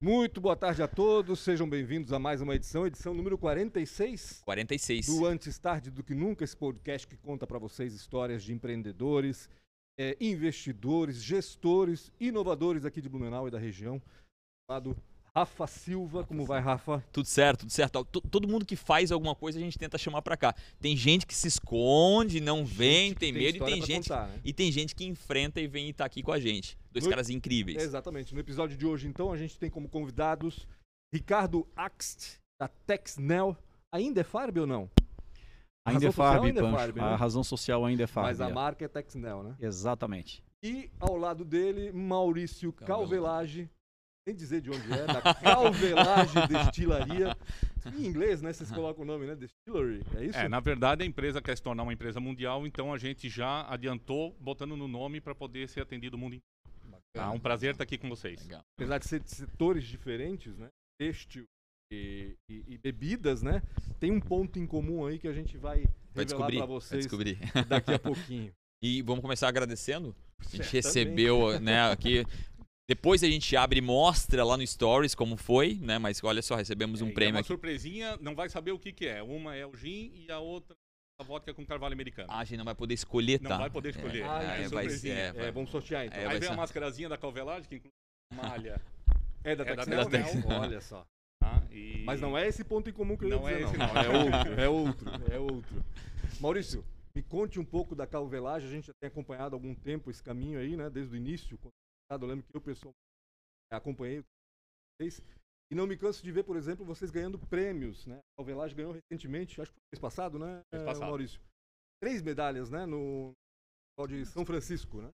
Muito boa tarde a todos, sejam bem-vindos a mais uma edição, edição número 46 46. do Antes Tarde do Que Nunca, esse podcast que conta para vocês histórias de empreendedores, eh, investidores, gestores, inovadores aqui de Blumenau e da região, chamado Rafa Silva. Como vai, Rafa? Tudo certo, tudo certo. Todo mundo que faz alguma coisa a gente tenta chamar pra cá. Tem gente que se esconde, não vem, que tem medo e tem gente contar, né? e tem gente que enfrenta e vem estar aqui com a gente. Dois No- caras incríveis. Exatamente. No episódio de hoje, então, a gente tem como convidados Ricardo Axt, da Texnel. Ainda é Farb ou não? Ainda é razão social Farb, ainda é Pancho. Farb, A né? razão social ainda é Farb. Mas a é. marca é Texnel, né? Exatamente. E ao lado dele, Maurício. Calvelage. Nem dizer de onde é, da Calvelage Destilaria. Em inglês, né? Vocês colocam o nome, né? Distillery. É isso? É, na verdade a empresa quer se tornar uma empresa mundial, então a gente já adiantou botando no nome para poder ser atendido o mundo inteiro. Tá? Um prazer estar aqui com vocês. Legal. Apesar de ser de setores diferentes, né? Têxtil e, e- e bebidas, né? Tem um ponto em comum aí que a gente vai, revelar Vai descobrir, para vai vocês descobrir. daqui a pouquinho. E vamos começar agradecendo. A gente Certamente. recebeu, né, aqui. Depois a gente abre e mostra lá no Stories como foi, né? Mas olha só, recebemos É, um é prêmio uma aqui. surpresinha, não vai saber o que, que é. Uma é o gin e a outra a vodka com carvalho americano. Ah, a gente não vai poder escolher, Não tá? vai poder escolher. Ah, É, é vai surpresinha. ser. É, vai- vamos sortear então. É, É, Aí vem ser- a mascarazinha da Calvelagem, que inclui malha. da é da Texnel? Texnel. Olha só. tá? E- Mas não é esse ponto em comum que eu ia Não é dizer, esse, não. não. É outro, é outro, é outro. Maurício, me conte um pouco da calvelagem. A gente já tem acompanhado há algum tempo esse caminho aí, né? Desde o início. quando Eu lembro que eu, pessoal, acompanhei vocês. E não me canso de ver, por exemplo, vocês ganhando prêmios, né? A calvelagem ganhou recentemente, acho que foi mês passado, né, Mês passado. Maurício? Três medalhas, né? No de São Francisco, né?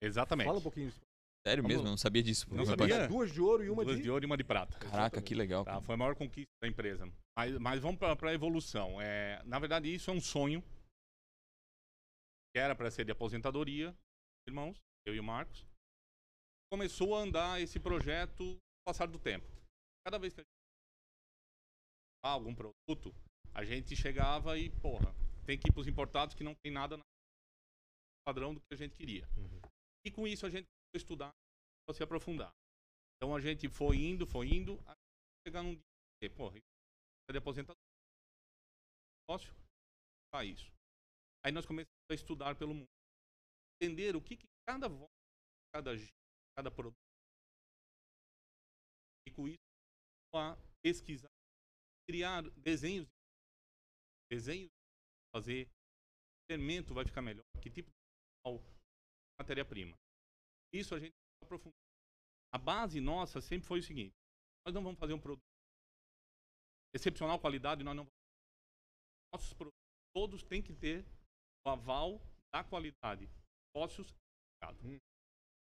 Exatamente. Fala um pouquinho disso. Sério Vamos- mesmo, eu não sabia disso. Não sabia? Duas de ouro e uma Duas de... de ouro e uma de prata. Caraca, que legal. Tá? Foi a maior conquista da empresa. Mas, mas vamos para a evolução. É, na verdade, isso é um sonho que era para ser de aposentadoria, irmãos, eu e o Marcos. Começou a andar esse projeto no passar do tempo. Cada vez que a gente ah, algum produto, a gente chegava e, porra, tem que ir para os importados que não tem nada no padrão do que a gente queria. Uhum. E com isso a gente começou a estudar, para se aprofundar. Então a gente foi indo, foi indo, chegar num dia e, porra, isso é de aposentadoria. Negócio, tá isso. Aí nós começamos a estudar pelo mundo. Entender o que, que cada voz, cada cada produto. E com isso, a pesquisar, criar desenhos. Desenhos, fazer. Fermento vai ficar melhor. Que tipo de matéria-prima. Isso a gente aprofunda. A base nossa sempre foi o seguinte: nós não vamos fazer um produto excepcional qualidade, nós não vamos. Nossos produtos todos têm que ter o aval da qualidade. Sócios, mercado. Hum.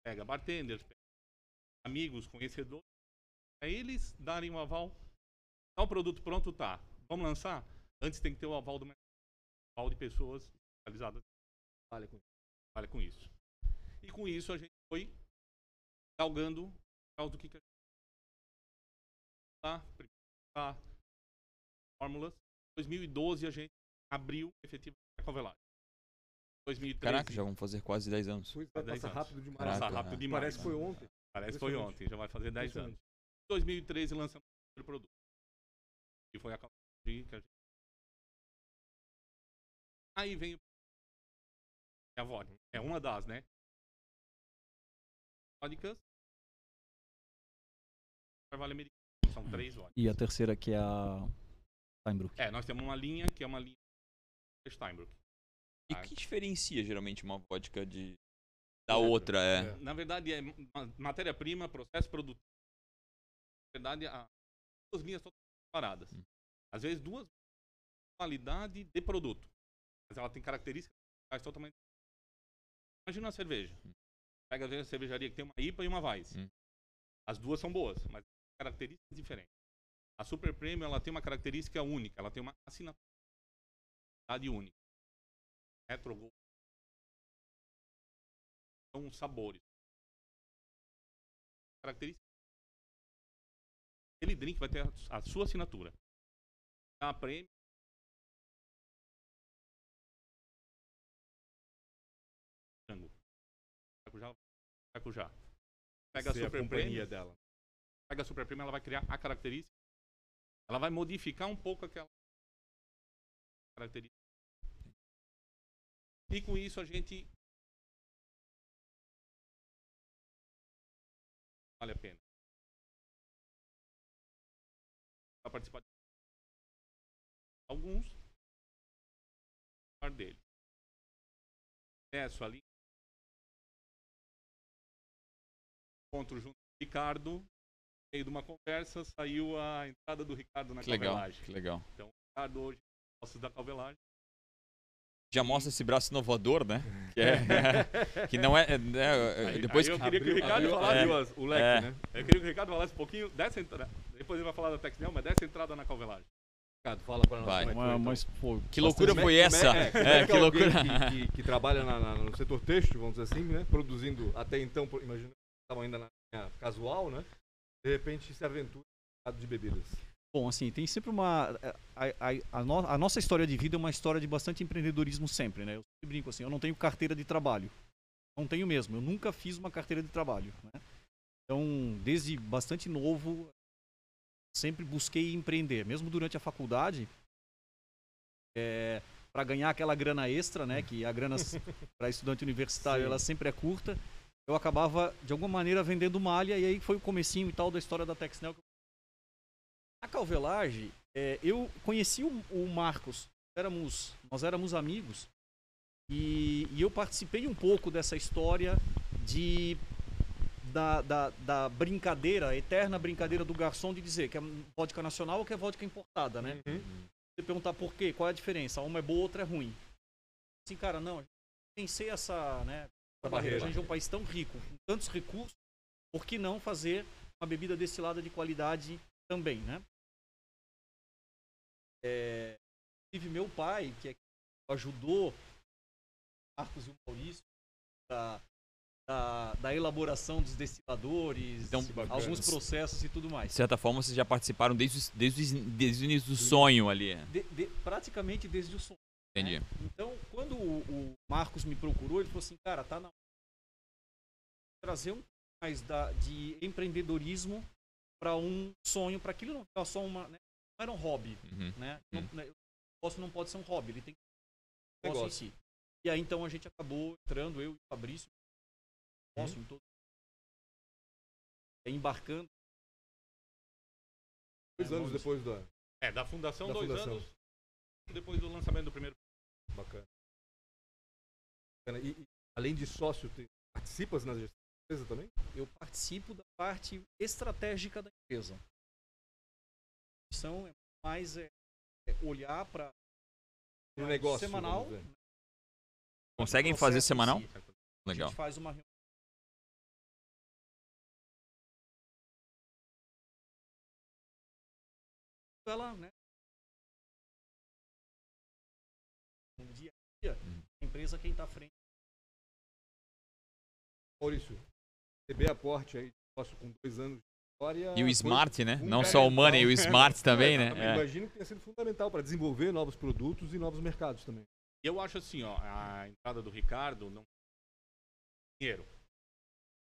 Pega bartenders, pega amigos, conhecedores, para eles darem o aval. Tá o produto pronto, tá. Vamos lançar? Antes tem que ter o aval do aval de pessoas especializadas Olha, com- trabalha com isso. E com isso a gente foi galgando por causa do que, a gente tá, tá, fórmulas. Em 2012 a gente abriu efetivamente a Calvelagem. 2013 Caraca, já vamos fazer quase 10 anos. Pois vai passar anos. rápido demais. passa Caraca, rápido né? demais. Parece que foi né? ontem. Parece que foi ontem, já vai fazer 10 anos. Em 2013 lançamos o primeiro produto. Que foi a Calvelagem que a gente... Aí vem o é a vodka. É uma das, né? Vodkas. Carvalho americano. São três vodkas. E a terceira que é a Steinbruck. É, nós temos uma linha que é uma linha Steinbrook. E o que diferencia geralmente uma vodka de da outra? É. Na verdade, é ma- matéria-prima, processo produtivo. Na verdade, a, duas linhas totalmente separadas. Hum. Às vezes, duas qualidade de produto. Mas ela tem características totalmente Imagina uma cerveja. Hum. Pega às vezes a cervejaria que tem uma IPA e uma Weiss. Hum. As duas são boas, mas características diferentes. A Super Premium ela tem uma característica única, ela tem uma assinatura única. Gold. São sabores. Características. Aquele drink vai ter a, a sua assinatura. A Premium frango. Maracujá, maracujá. Pega a Ser Super companhia Premium. dela. pega a super prima, ela vai criar a característica. Ela vai modificar um pouco aquela característica. E com isso a gente vale a pena. Vai participar de alguns par dele. Acesso ali. Encontro junto com o Ricardo. No meio de uma conversa, saiu a entrada do Ricardo na Que legal, calvelagem. que legal. Então, o Ricardo hoje, sócio da calvelagem. Já mostra esse braço inovador, né? Que, é, que não é. é, é, Aí- depois aí eu que. queria que o Ricardo falasse. as- o leque, É. né? Eu queria que o Ricardo falasse um pouquinho dessa entrada. Depois ele vai falar da Texnel, mas dessa entrada na calvelagem. Ricardo, fala para nós Vai. é Mas, então. mas, pô, Que loucura é- foi é- essa? é, É, é que loucura. Que, que- que trabalha na- na- no setor têxtil, vamos dizer assim, né? Produzindo até então, imagina, estavam ainda na linha casual, né? De repente se aventura no mercado de bebidas. Bom, assim, tem sempre uma. A, a- a no- a nossa história de vida é uma história de bastante empreendedorismo sempre, né? Eu brinco assim, eu não tenho carteira de trabalho. Não tenho mesmo, eu nunca fiz uma carteira de trabalho. Né? Então, desde bastante novo, sempre busquei empreender. Mesmo durante a faculdade, para ganhar aquela grana extra, né? Que a grana para estudante universitário Sim. ela sempre é curta. Eu acabava, de alguma maneira, vendendo malha, e aí foi o comecinho e tal da história da Texnel. A Calvelage, é, eu conheci o, o Marcos, éramos, nós éramos amigos, e, e eu participei um pouco dessa história de da, da, da brincadeira, a eterna brincadeira do garçom de dizer que é vodka nacional ou que é vodka importada, né? Você perguntar por quê, qual é a diferença? Uma é boa, outra é ruim. Assim, cara, não, vencei essa, né, essa barreira. A gente é um país tão rico, com tantos recursos, por que não fazer uma bebida destilada de qualidade também, né? É, tive meu pai, que é- ajudou Marcos e o Maurício da, da, da elaboração dos destiladores, Então, alguns processos e tudo mais. De certa forma, vocês já participaram desde, desde, desde o início do sonho ali. De- de- praticamente desde o som. Entendi. Então, quando o, o Marcos me procurou, ele falou assim, cara, tá na trazer um mais da, de empreendedorismo para um sonho, para aquilo não ficar só uma, né? Não era um hobby, Uhum. né? Não, né, o negócio não pode ser um hobby, ele tem que ser um Negócio. negócio em si. E aí então a gente acabou entrando, eu e o Fabrício, sócio em todo, é, embarcando. Dois É, anos Maurício. depois da. É, da fundação, Da dois fundação. anos depois do lançamento do primeiro. Bacana. Bacana. E, e, além de sócio, tem, participas na gestão da empresa também? eu participo da parte estratégica da empresa. A missão é mais é, é olhar para No negócio. semanal. Conseguem processo fazer em semanal? si. A Legal. gente faz uma reunião. Ela, né? No dia a dia, Uhum. a empresa quem está à frente. Maurício, receber aporte aí de sócio com dois anos. E o Smart, né? Não só o Money, o Smart também, né? É. Imagino que tenha sido fundamental para desenvolver novos produtos e novos mercados também. E eu acho assim, ó, a entrada do Ricardo não dinheiro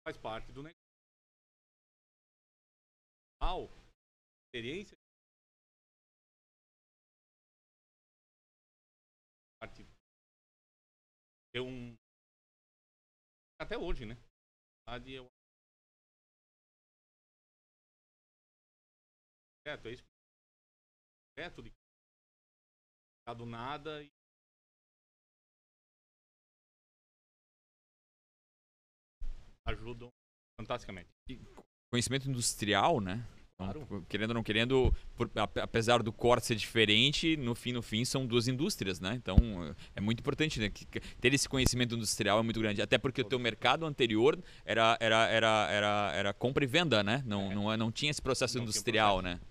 faz parte do negócio. Ao experiência parte ter um até hoje, né? Eu certo, é isso. Certo de do nada e ajudam fantasticamente. Conhecimento industrial, né? Então, Claro. Querendo ou não querendo, por- ape- apesar do corte ser diferente, no fim, no fim, são duas indústrias, né? Então, é muito importante, né? que- ter esse conhecimento industrial é muito grande. Até porque o teu mercado anterior era, era, era, era, era compra e venda, né? Não, É. não, não tinha esse processo Não industrial, né?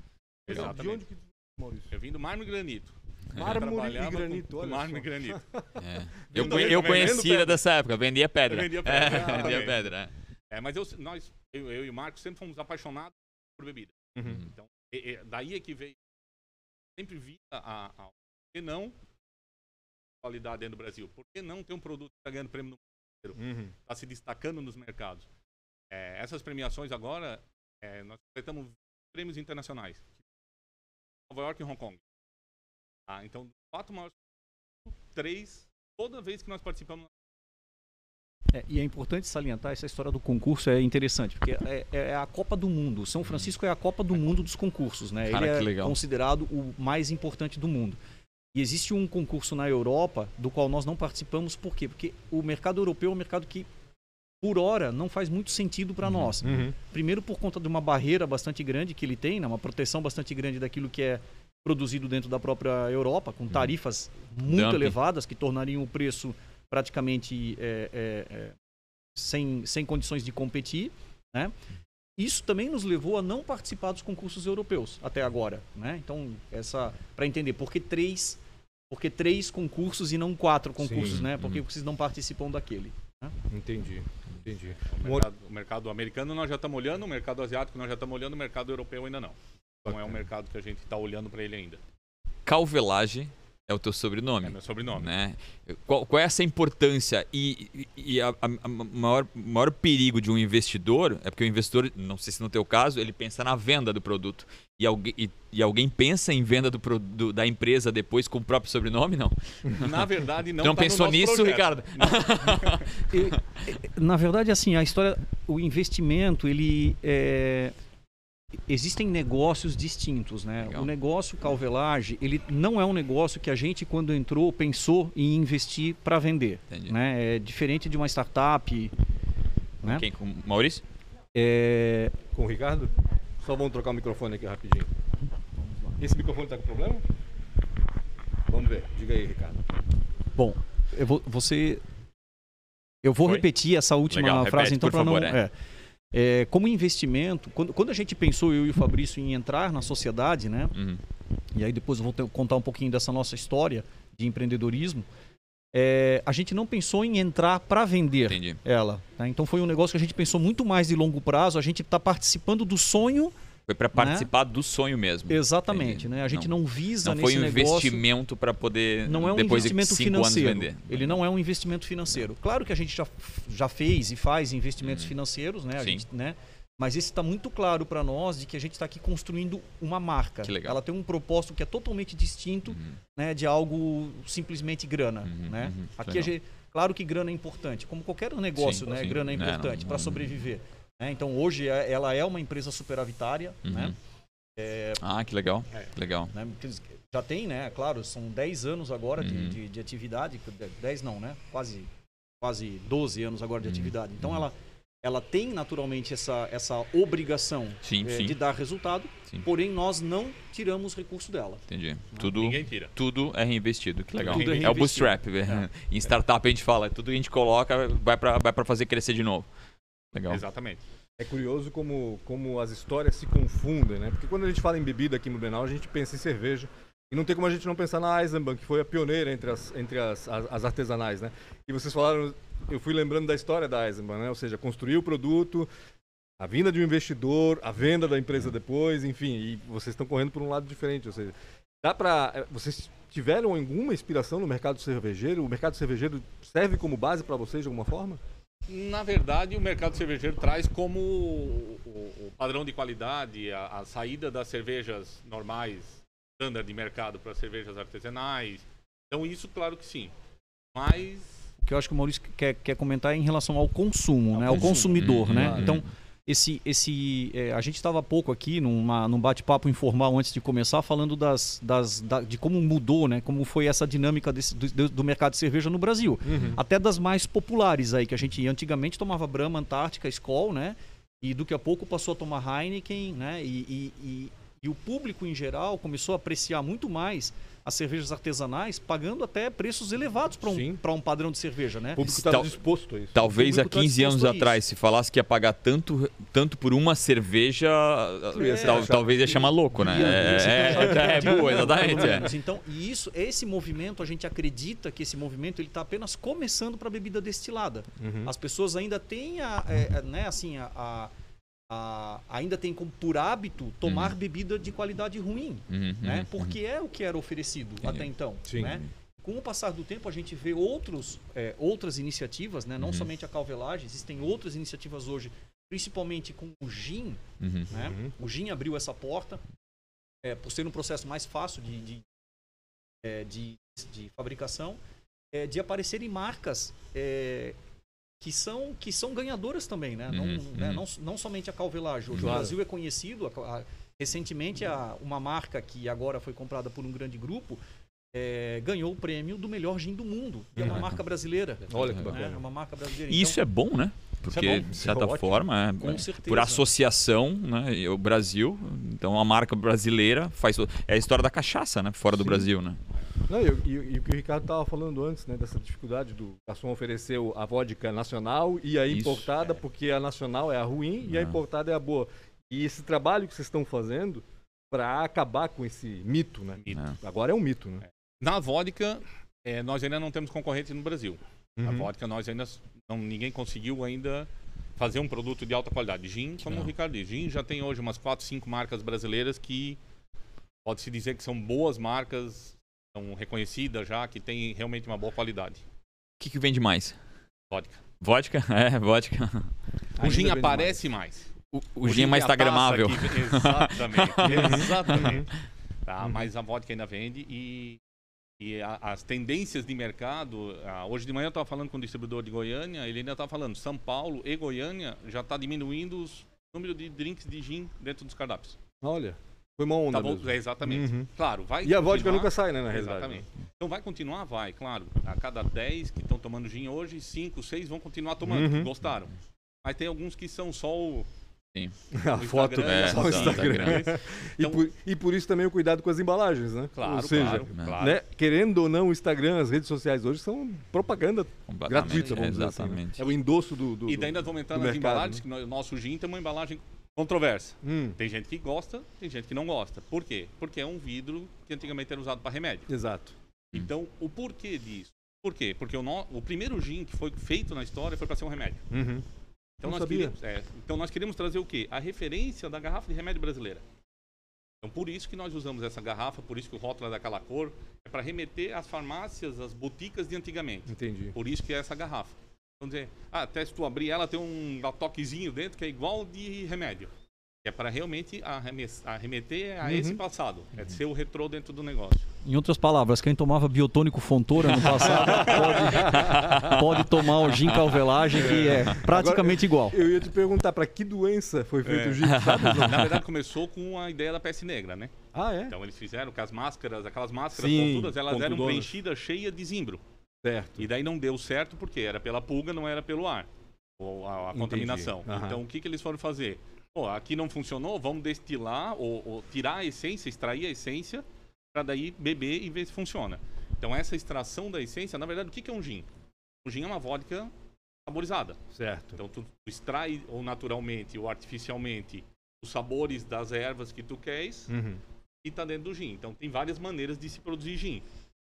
Exatamente. De onde que Maurício? Eu vim do mármore e granito. Mármore e granito, olha mármore e granito. É. Eu, eu conhecia dessa época, vendia pedra. Eu vendia É, pedra, vendia exatamente. pedra. é. É, mas eu, nós, eu, eu e o Marcos sempre fomos apaixonados por bebida. Uhum. Então, e- e daí é que veio. Sempre vi a, a, a por que não qualidade dentro do Brasil? Por que não ter um produto que está ganhando prêmio no Uhum. está se destacando nos mercados? É, essas premiações agora É, nós completamos prêmios internacionais. Nova York e Hong Kong. Ah, então, quatro maiores três, toda vez que nós participamos. É, e é importante salientar essa história do concurso é interessante porque é, é a Copa do Mundo. São Francisco é a Copa do Mundo dos concursos, né? Cara, Ele que é legal. considerado o mais importante do mundo. E existe um concurso na Europa do qual nós não participamos, por quê? Porque o mercado europeu é um mercado que, por hora, não faz muito sentido para nós. Uhum. Primeiro por conta de uma barreira bastante grande que ele tem, né? uma proteção bastante grande daquilo que é produzido dentro da própria Europa, com tarifas muito Dumping. elevadas que tornariam o preço praticamente é, é, é, sem, sem condições de competir. Né? Isso também nos levou a não participar dos concursos europeus até agora. Né? Então, essa para entender por que três, por que três concursos e não quatro concursos, Sim. né? Por que vocês não participam daquele? Entendi, entendi. O mercado, o mercado americano nós já estamos olhando, o mercado asiático nós já estamos olhando, o mercado europeu ainda não. Não é um mercado que a gente está olhando para ele ainda. Calvelage é o teu sobrenome. É meu sobrenome. né? Qual, qual é essa importância e, e- a, a- a maior, maior perigo de um investidor é porque o investidor, não sei se no teu caso, ele pensa na venda do produto e alguém, e, e alguém pensa em venda do, do- da empresa depois com o próprio sobrenome, não? Na verdade, não Não, tá no pensou nosso nisso, projeto. Ricardo? E- na verdade, assim, a história, o investimento, ele é, existem negócios distintos, né? Legal. O negócio calvelage, ele não é um negócio que a gente quando entrou pensou em investir para vender, Entendi. né? É diferente de uma startup, né? Quem? Com o Maurício? É, Com o Ricardo? Só vamos trocar o microfone aqui rapidinho. Esse microfone tá com problema? Vamos ver. Diga aí, Ricardo. bom, eu vou, você eu vou Foi? repetir essa última Legal, repete, frase então por para não favor, é. É. Como investimento, quando, quando a gente pensou eu e o Fabrício em entrar na sociedade, né? Uhum. e aí depois eu vou ter- contar um pouquinho dessa nossa história de empreendedorismo, é, a gente não pensou em entrar para vender Entendi. ela. tá? Então foi um negócio que a gente pensou muito mais de longo prazo, a gente está participando do sonho Foi para participar do sonho mesmo. exatamente. Entendi. Né? A gente não, visa Não foi um negócio... investimento para poder Não é um depois investimento de cinco financeiro. anos vender. Ele não é um investimento financeiro. Claro que a gente já, já fez e faz investimentos financeiros, né? A. Sim. gente, né? Mas esse está muito claro para nós de que a gente está aqui construindo uma marca. Que legal. Ela tem um propósito que é totalmente distinto Uhum. né, de algo simplesmente grana. Uhum, né? uhum. Aqui gente, claro que grana é importante, como qualquer negócio, Sim, né? sim. Grana é não, importante não- para sobreviver. Né? Então hoje é- ela é uma empresa superavitária, Uhum. né? Ah, que legal. É. Que legal. né? Já tem, né? Claro, são 10 anos agora de- Uhum. de, de atividade, 10 não, né? Quase, quase 12 anos agora de Uhum. atividade. Então Uhum. ela, ela tem naturalmente essa, essa obrigação Sim, eh, sim. de dar resultado, Sim. porém nós não tiramos recurso dela. Entendi. Tudo, Ninguém tira. tudo é reinvestido. Que legal. Tudo é é, o bootstrap. Em startup a gente fala, tudo que a gente coloca vai para vai pra fazer crescer de novo. Legal. Exatamente. É curioso como, como as histórias se confundem, né? Porque quando a gente fala em bebida aqui no Blumenau, a gente pensa em cerveja. E não tem como a gente não pensar na Eisenbahn, que foi a pioneira entre as, entre as, as, as artesanais, né? E vocês falaram, eu fui lembrando da história da Eisenbahn, né? Ou seja, construir o produto, a vinda de um investidor, a venda da empresa depois, enfim. E vocês estão correndo por um lado diferente. Ou seja, dá pra... eh, Vocês tiveram alguma inspiração no mercado cervejeiro? O mercado cervejeiro serve como base para vocês de alguma forma? Na verdade, o mercado cervejeiro traz como o, o- o padrão de qualidade, a, a saída das cervejas normais, standard de mercado para cervejas artesanais. Então, isso, claro que sim. Mas O que eu acho que o Maurício quer, quer comentar é em relação ao consumo, Ao né? Ao consumo. consumidor, Uhum, né? claro. Então, esse, esse, é, a gente estava pouco aqui numa, num bate-papo informal antes de começar, falando das, das, da- de como mudou, né? Como foi essa dinâmica desse- do, do mercado de cerveja no Brasil. Até das mais populares aí, que a gente antigamente tomava Brahma, Antártica, Skol, né? E daqui a pouco passou a tomar Heineken, né? E, e, e, e o público em geral começou a apreciar muito mais as cervejas artesanais, pagando até preços elevados para um, pra um padrão de cerveja, né? O público está disposto a isso. Talvez há público tá 15 anos a atrás, se falasse que ia pagar tanto, tanto por uma cerveja, ser tal- achado- talvez ia chamar louco, né? É, é, é, ridículo, boa, exatamente. é. Então, e isso, esse movimento, a gente acredita que esse movimento ele está apenas começando para bebida destilada. Uhum. As pessoas ainda têm a, é, é, né, assim, a, a- a- ainda tem como por hábito tomar Uhum. bebida de qualidade ruim, Uhum, né? uhum, Porque é o que era oferecido até então, Sim. né? Com o passar do tempo, a gente vê outros, é, outras iniciativas, né? não Uhum. somente a Calvelagem, existem outras iniciativas hoje principalmente com o gin, Uhum. né? Uhum. O gin abriu essa porta, é, por ser um processo mais fácil de, de, é, de, de fabricação, é, de aparecerem marcas é, que, são, que são ganhadoras também, né? Não, Uhum, né? uhum. não, não somente a Calvelage. Hoje Claro. o Brasil é conhecido, a- a- recentemente a, uma marca que agora foi comprada por um grande grupo é, ganhou o prêmio do melhor gin do mundo. E é uma Uhum. marca brasileira. Olha que né? bacana. É uma marca brasileira. E isso é bom, né? Isso é Porque, bom, de isso é certa ótimo. forma, é, Com é, certeza. por associação, né? O Brasil, então a marca brasileira faz. É a história da cachaça, né? Fora do Sim. Brasil, né? Não, e, e- e o que o Ricardo estava falando antes, né, dessa dificuldade do garçom oferecer o- a vodka nacional e a Isso, importada, é. porque a nacional é a ruim e a importada é a boa. E esse trabalho que vocês estão fazendo para acabar com esse mito, né? Mito. É. Agora é um mito, né? Na vodka, nós ainda não temos concorrente no Brasil. A Uhum. vodka nós ainda não, ninguém conseguiu ainda fazer um produto de alta qualidade. Gin, como Não. o Ricardo disse, gin já tem hoje umas 4, 5 marcas brasileiras que pode-se dizer que são boas marcas, são reconhecidas já, que tem realmente uma boa qualidade. O que, que vende mais? Vodka. Vodka? É, vodka. O Ainda gin aparece mais. O, o gin é mais a instagramável. que- Exatamente. exatamente. Tá, Uhum. Mas a vodka ainda vende e, e a- as tendências de mercado. ah, hoje de manhã eu estava falando com o distribuidor de Goiânia, ele ainda estava falando, São Paulo e Goiânia já está diminuindo os número de drinks de gin dentro dos cardápios. Olha, foi uma onda Tá mesmo. É, exatamente. Uhum. Claro, vai E a vodka nunca sai, né, na realidade. Exatamente. Então vai continuar? Vai, claro. A cada 10 que estão tomando gin hoje, 5, 6 vão continuar tomando, Uhum. gostaram. Mas tem alguns que são só o. A o foto é, só o Instagram. Instagram. E, Então- por, e por isso também o cuidado com as embalagens, né? Claro, Ou seja, claro, né? claro. né, querendo ou não, o Instagram, as redes sociais hoje são propaganda gratuita, vamos dizer assim. né? Exatamente. É o endosso do, do E daí nós vamos entrar nas mercado, embalagens, né? que o nosso gin tem uma embalagem controversa. Hum, Tem gente que gosta, tem gente que não gosta. Por quê? Porque é um vidro que antigamente era usado para remédio. exato. Hum. Então, o porquê disso? Por quê? Porque o, no- o primeiro gin que foi feito na história foi para ser um remédio. Uhum. Então Não nós, sabia. queríamos, é, então nós queríamos trazer o quê? A referência da garrafa de remédio brasileira. Então por isso que nós usamos essa garrafa, por isso que o rótulo é daquela cor, é para remeter às farmácias, às boticas de antigamente. Entendi. Por isso que é essa garrafa. Vamos dizer, ah, até se tu abrir ela tem um toquezinho dentro que é igual de remédio. É para realmente arremeter a Uhum. esse passado. É de ser o retrô dentro do negócio. Em outras palavras, quem tomava biotônico Fontoura no passado pode, pode tomar o gin calvelagem, que é praticamente igual. Eu ia te perguntar para que doença foi feito É. o gin, sabe? João? Na verdade começou com a ideia da peste negra, né? Ah, é? Então eles fizeram que as máscaras, aquelas máscaras Sim, pontudas, elas eram pontudonas. preenchidas cheias de zimbro. Certo. E daí não deu certo porque era pela pulga, não era pelo ar. Ou a, a contaminação. Aham. Então o que, que eles foram fazer? Pô, aqui não funcionou, vamos destilar ou, ou tirar a essência, extrair a essência, para daí beber e ver se funciona. Então essa extração da essência, na verdade, o que, que é um gin? O gin é uma vodka saborizada. Certo. Então tu, tu extrai ou naturalmente ou artificialmente os sabores das ervas que tu queres Uhum. e está dentro do gin. Então tem várias maneiras de se produzir gin.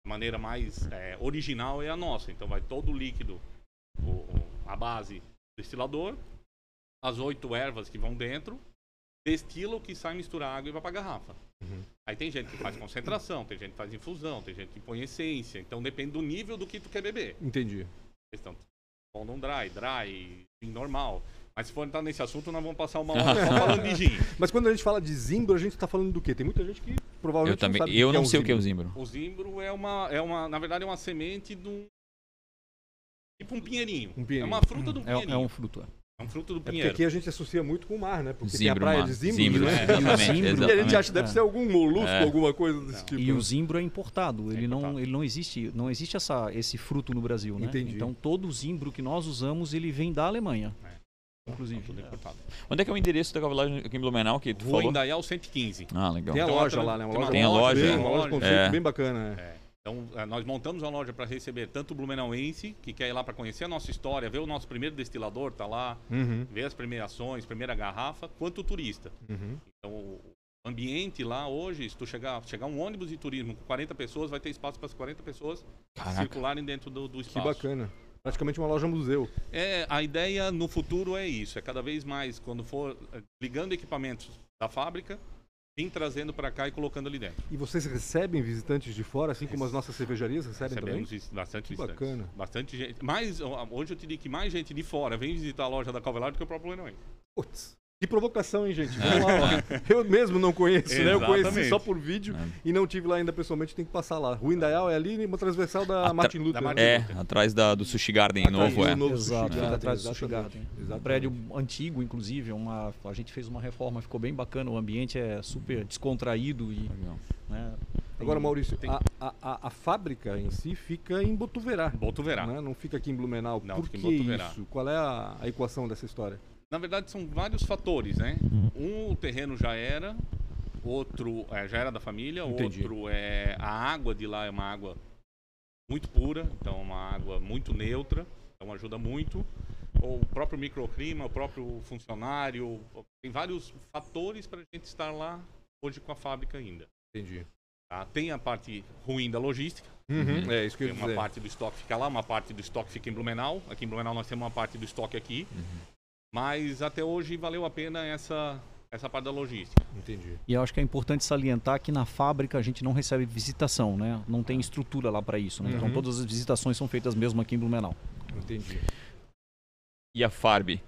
A maneira mais é, original é a nossa. Então vai todo o líquido, o, a base do destilador, as oito ervas que vão dentro, destila o que sai, mistura água e vai para a garrafa. Uhum. Aí tem gente que faz concentração, tem gente que faz infusão, tem gente que põe essência. Então depende do nível do que tu quer beber. Entendi. Questão, bom, um dry, dry, normal. Mas se for entrar nesse assunto, nós vamos passar uma hora só falando de gin. Mas quando a gente fala de zimbro, a gente tá falando do quê? Tem muita gente que provavelmente Eu também. não sabe Eu não é sei o que é o zimbro. O zimbro é uma, é uma, na verdade, é uma semente de um. Tipo um pinheirinho. Um pinheirinho. É uma fruta do É, pinheirinho. é um fruto. é. É um fruto do É porque pinheiro. aqui a gente associa muito com o mar, né? Porque tem a Zimbro, praia de zimbro, Zimbro, né? é, exatamente, Zimbro. E a gente acha que deve É. ser algum molusco, É. alguma coisa desse Não. tipo. E né? o zimbro é importado. Ele não, importado. ele não existe, não existe essa, esse fruto no Brasil, né? Entendi. Então todo o zimbro que nós usamos, ele vem da Alemanha. É. Inclusive. Onde é que é o endereço da cavalagem aqui em Blumenau que tu Rua falou? Indaial 115. Ah, legal. Tem a loja lá, né? Uma tem loja, Tem a loja, bem, é. uma loja É. conceito bem bacana. né? É. Então, eh, nós montamos uma loja para receber tanto o Blumenauense, que quer ir lá para conhecer a nossa história, ver o nosso primeiro destilador, tá lá, Uhum, ver as premiações, primeira garrafa, quanto o turista. uhum. Então, o ambiente lá hoje, se tu chegar, chegar um ônibus de turismo com 40 pessoas, vai ter espaço para as 40 pessoas Caraca. circularem dentro do, do Que espaço. bacana. Praticamente uma loja museu. É, a ideia no futuro é isso, é cada vez mais quando for eh, ligando equipamentos da fábrica vim trazendo para cá e colocando ali dentro. E vocês recebem visitantes de fora, assim como as nossas cervejarias recebem Recebemos também? vis- bastante Que visitantes. bacana. Bastante gente. Mais, hoje eu te digo que mais gente de fora vem visitar a loja da Calvelar do que o próprio Leilões. Putz, que provocação, hein, gente? Vamos lá, ó. Eu mesmo não conheço, né? Eu conheci só por vídeo e não tive lá ainda pessoalmente, tem que passar lá. Rua Indaial é ali, uma transversal da Atra- Martin Luther. da? Martin É, Luther. atrás da, do Sushi Garden Atrás novo, do é. novo Exato, Sushi Garden, atrás do Sushi exatamente. Garden. Um prédio antigo, inclusive, uma, a gente fez uma reforma, ficou bem bacana, o ambiente é super descontraído e né, Agora, Maurício, tem- a, a, a, a fábrica em si fica em Botuverá. Botuverá. Né? Não fica aqui em Blumenau. Não, Por fica em que Botuverá. isso? Qual é a, a equação dessa história? Na verdade, são vários fatores, né? Um, o terreno já era, outro é, já era da família, Entendi. outro é a água de lá é uma água muito pura, então é uma água muito neutra, então ajuda muito. O próprio microclima, o próprio funcionário, tem vários fatores para a gente estar lá hoje com a fábrica ainda. Entendi. tá? Tem a parte ruim da logística, Uhum. É isso que eu uma dizer. parte do estoque fica lá, uma parte do estoque fica em Blumenau. Aqui em Blumenau nós temos uma parte do estoque aqui. Mas até hoje valeu a pena essa, essa parte da logística. Entendi. E eu acho que é importante salientar que na fábrica a gente não recebe visitação, né? Não tem estrutura lá para isso, né? Então Uhum. todas as visitações são feitas mesmo aqui em Blumenau. Entendi. E a Farb?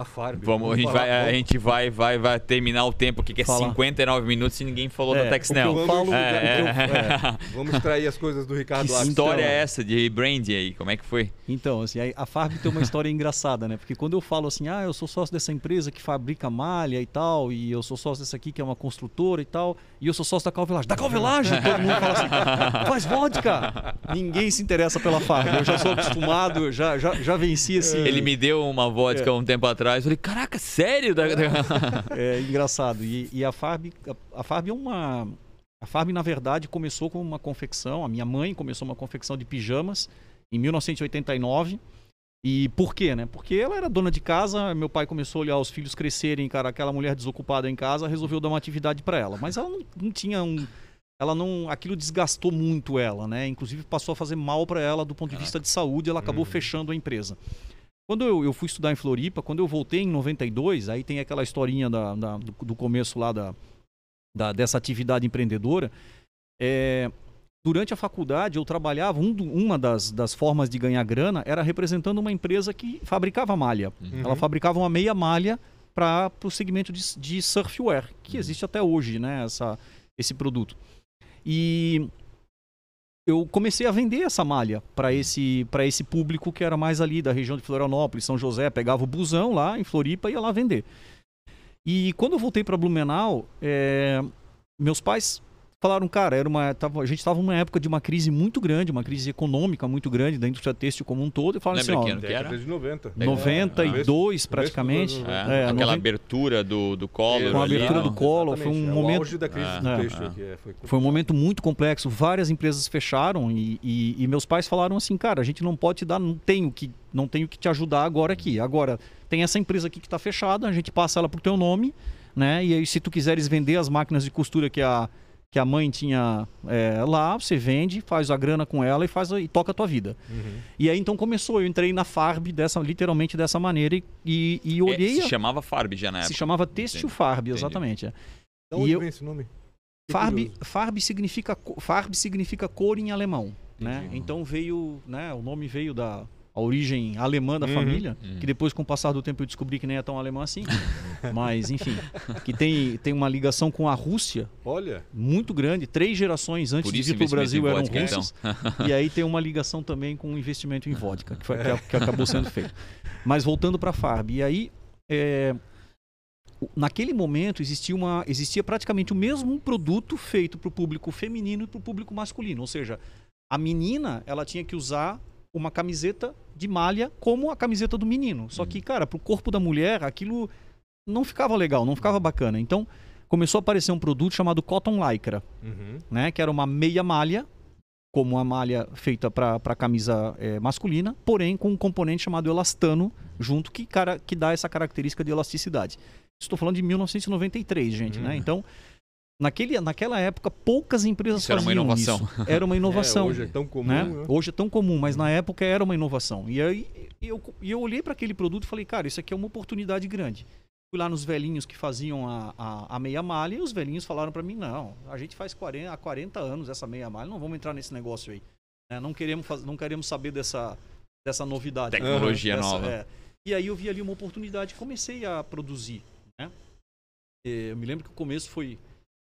A Farb. Vamos, a gente, vai, a gente vai, vai, vai terminar o tempo aqui, que é Fala. 59 minutos e ninguém falou É, da Texnel. Vamos- falo, É, é. é. Vamos extrair as coisas do Ricardo Que história é essa de brand aí? Como é que foi? Então, assim, a Farb tem uma história engraçada, né? Porque quando eu falo assim, ah, eu sou sócio dessa empresa que fabrica malha e tal, e eu sou sócio dessa aqui que é uma construtora e tal, e eu sou sócio da Calvelagem. Da Calvelagem? Todo mundo fala assim, faz vodka! Ninguém se interessa pela Farb. Eu já sou acostumado, eu já, já, já venci esse... Ele me deu uma vodka um tempo atrás. Eu falei, caraca, sério? Da- É engraçado. E, e a Farb, a, a Farb é uma. A Farb, na verdade, começou com uma confecção. A minha mãe começou uma confecção de pijamas em 1989. E por quê, né? Porque ela era dona de casa, meu pai começou a olhar os filhos crescerem, cara, aquela mulher desocupada em casa, resolveu dar uma atividade para ela. Mas ela não, não tinha um. Ela não. Aquilo desgastou muito ela, né? Inclusive passou a fazer mal para ela do ponto de vista de saúde, ela acabou Uhum. fechando a empresa. Quando eu, eu fui estudar em Floripa, quando eu voltei em 92, aí tem aquela historinha da, da- do, do começo lá da, da- dessa atividade empreendedora. É, durante a faculdade, eu trabalhava, um uma das, das formas de ganhar grana era representando uma empresa que fabricava malha. Uhum. Ela fabricava uma meia malha para o segmento de, de surfwear, que existe até hoje, né, essa, esse produto. E eu comecei a vender essa malha para esse, esse público que era mais ali da região de Florianópolis, São José, pegava o busão lá em Floripa e ia lá vender. E quando eu voltei para Blumenau, é, meus pais falaram, cara, era uma, tava, a gente estava numa época de uma crise muito grande, uma crise econômica muito grande da indústria têxtil como um todo, e falaram Lembra assim, que ó, ano que era? De 90. É, 92 começo praticamente. É, É, aquela 90 abertura do, do Collor Com a ali, abertura não? do Collor, foi Exatamente, um é momento- O da crise É, do é, têxtil é. aqui. é, foi... Foi um momento muito complexo, várias empresas fecharam e, e- e meus pais falaram assim, cara, a gente não pode te dar, não tenho que, não tenho que te ajudar agora aqui. Agora tem essa empresa aqui que está fechada, a gente passa ela pro teu nome, né? E aí se tu quiseres vender as máquinas de costura que a que a mãe tinha é, lá, você vende, faz a grana com ela e faz a- e toca a tua vida. Uhum. E aí então começou, eu entrei na Farb dessa, literalmente dessa maneira e, e, e É, olhei, se a- chamava Farb já na se época. chamava Têxtil Entendi. Farb, Entendi. exatamente. é. Da E onde eu- vem esse nome? Farb. Farb significa Farb significa cor em alemão, né? Entendi. Então veio, né, o nome veio da a origem alemã da Uhum. família, Uhum. que depois com o passar do tempo eu descobri que nem é tão alemã assim. Mas enfim, que tem tem uma ligação com a Rússia Olha, muito grande, três gerações antes de vir para o Brasil eram vodka, então. russos. E aí tem uma ligação também com o investimento em vodka, que, foi, que, que acabou sendo feito. Mas voltando para a Farb, e aí é, naquele momento existia, uma, existia praticamente o mesmo produto feito para o público feminino e para o público masculino. Ou seja, a menina ela tinha que usar uma camiseta de malha como a camiseta do menino. Só que, cara, para o corpo da mulher, aquilo não ficava legal, não ficava bacana. Então começou a aparecer um produto chamado Cotton Lycra uhum. né? Que era uma meia malha, como uma malha feita para camisa eh, masculina, porém com um componente chamado elastano junto que, cara, que dá essa característica de elasticidade. Estou falando de 1993, gente, né? Uhum. Então, naquele, naquela época, poucas empresas Isso era uma faziam inovação. isso. Era uma inovação. É, hoje é tão comum. né? né? Hoje é tão comum, mas na época era uma inovação. E aí eu, eu olhei para aquele produto e falei, cara, isso aqui é uma oportunidade grande. Fui lá nos velhinhos que faziam a, a, a meia malha e os velhinhos falaram para mim: não, a gente faz 40, há 40 anos essa meia malha, não vamos entrar nesse negócio aí. né? não, queremos faz, não queremos saber dessa, dessa novidade. Tecnologia Dessa- nova. é. E aí eu vi ali uma oportunidade e comecei a produzir. Né? E Eu me lembro que o começo foi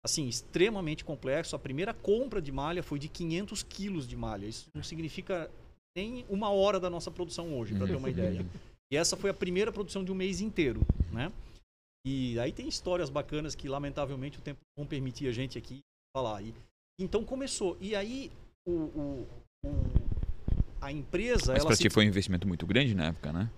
assim extremamente complexo. A primeira compra de malha foi de 500 quilos de malha. Isso não significa nem uma hora da nossa produção hoje, para ter uma ideia. E essa foi a primeira produção de um mês inteiro, né? E aí tem histórias bacanas que lamentavelmente o tempo não permitia a gente aqui falar. E, então começou. E aí o, o- o- a empresa, Mas ela pra se ti foi um investimento muito grande na época, né?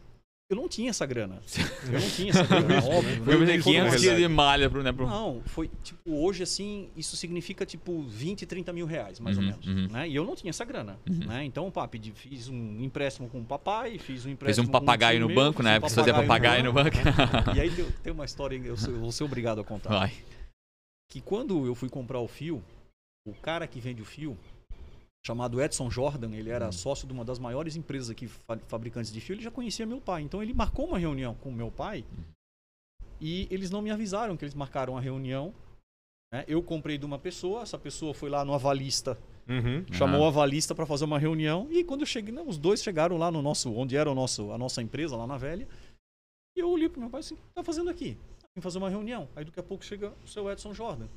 Eu não tinha essa grana. Eu não tinha essa grana, óbvio. Foi né? 500 quilos de malha pro, né, pro... Não, foi tipo, hoje assim, isso significa tipo 20, 30 mil reais, mais Uhum, ou menos. uhum. Né? E eu não tinha essa grana. Uhum. Né? Então, pá, pedi, fiz um empréstimo com o papai, fiz um Fez empréstimo um com papagaio no meu, banco, fiz né? um Porque você fazia papagaio no banco. né? E aí tem, tem uma história, eu sou- eu vou ser obrigado a contar. Vai. Que quando eu fui comprar o fio, o cara que vende o fio, chamado Edson Jordan, ele Hum. era sócio de uma das maiores empresas aqui, fa- fabricantes de fio, ele já conhecia meu pai. Então ele marcou uma reunião com meu pai Hum. e eles não me avisaram que eles marcaram a reunião. né? Eu comprei de uma pessoa, essa pessoa foi lá no avalista, Uhum. chamou o Aham. avalista para fazer uma reunião e quando eu cheguei, não, os dois chegaram lá no nosso, onde era o nosso, a nossa empresa, lá na velha. E eu olhei pro meu pai assim, o que tá fazendo aqui? Vim fazer uma reunião. Aí daqui a pouco chega o seu Edson Jordan.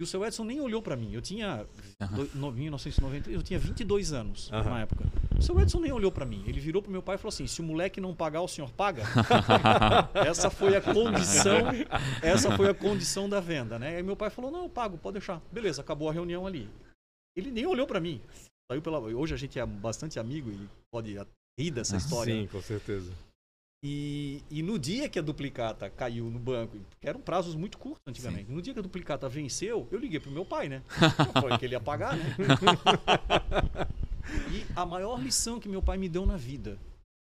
E o seu Edson nem olhou para mim. Eu tinha, do, no, 1990, eu tinha 22 anos Aham. na época. O seu Edson nem olhou para mim. Ele virou pro meu pai e falou assim: se o moleque não pagar, o senhor paga? essa foi a condição, essa foi a condição da venda, né? Aí meu pai falou: "Não, eu pago, pode deixar". Beleza, acabou a reunião ali. Ele nem olhou para mim. Saiu pela hoje a gente é bastante amigo e pode rir dessa história. Sim, com certeza. E, e no dia que a duplicata caiu no banco, porque eram prazos muito curtos antigamente, no dia que a duplicata venceu, eu liguei pro meu pai, né? Falei que ele ia pagar, né? E a maior lição que meu pai me deu na vida,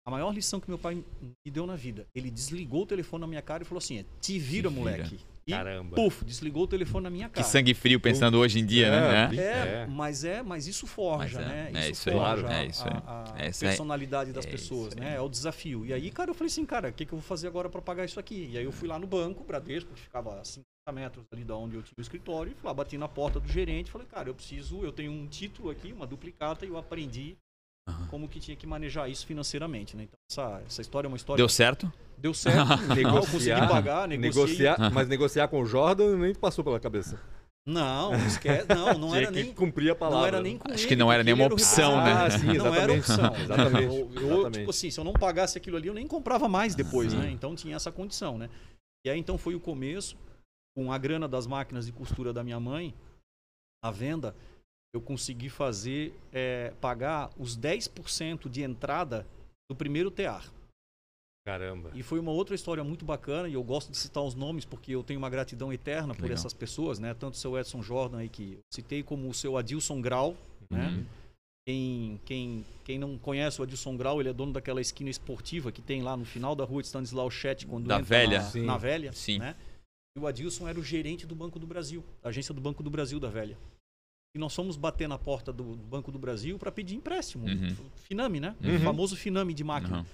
a maior lição que meu pai me deu na vida, ele desligou o telefone na minha cara e falou assim: te vira, Se vira. moleque. E Caramba. puf, desligou o telefone na minha Que cara. sangue frio pensando hoje em dia, É, né? bi- É, É. mas é, mas isso forja, Mas é, né? é isso isso forja é isso aí. a, a É personalidade das É pessoas, né? É o desafio. E aí, cara, eu falei assim, cara, o que, que eu vou fazer agora para pagar isso aqui? E aí eu fui lá no banco, Bradesco, que ficava a 50 metros ali da onde eu tinha o escritório, e fui lá, bati na porta do gerente, falei, cara, eu preciso, eu tenho um título aqui, uma duplicata, e eu aprendi Aham. como que tinha que manejar isso financeiramente, né? Então, essa, essa história é uma história Deu certo? Deu certo, legal, consegui Negociar, pagar, negociei. Negociar, mas negociar com o Jordan nem passou pela cabeça. Não, esquece, não, não Tinha era que nem cumprir a palavra. Não era nem com Acho ele, que não era nenhuma opção, né? Ah, sim, Não era opção. Exatamente, Eu, eu, exatamente. tipo assim, se eu não pagasse aquilo ali, eu nem comprava mais depois, Sim. né? Então tinha essa condição, né? E aí então foi o começo, com a grana das máquinas de costura da minha mãe, a venda, eu consegui fazer, é, pagar os 10% de entrada do primeiro tear. Caramba. E foi uma outra história muito bacana, e eu gosto de citar os nomes porque eu tenho uma gratidão eterna por Legal. essas pessoas, né? Tanto o seu Edson Jordan aí que eu citei, como o seu Adilson Grau, né? Uhum. Quem, quem, quem não conhece o Adilson Grau, ele é dono daquela esquina esportiva que tem lá no final da rua de Stanislau Chet, quando Da velha? Na, Sim. na velha. Sim. Né? E o Adilson era o gerente do Banco do Brasil, da agência do Banco do Brasil da velha. E nós fomos bater na porta do Banco do Brasil para pedir empréstimo. Uhum. Finame, né? Uhum. O famoso Finame de máquina. Aham.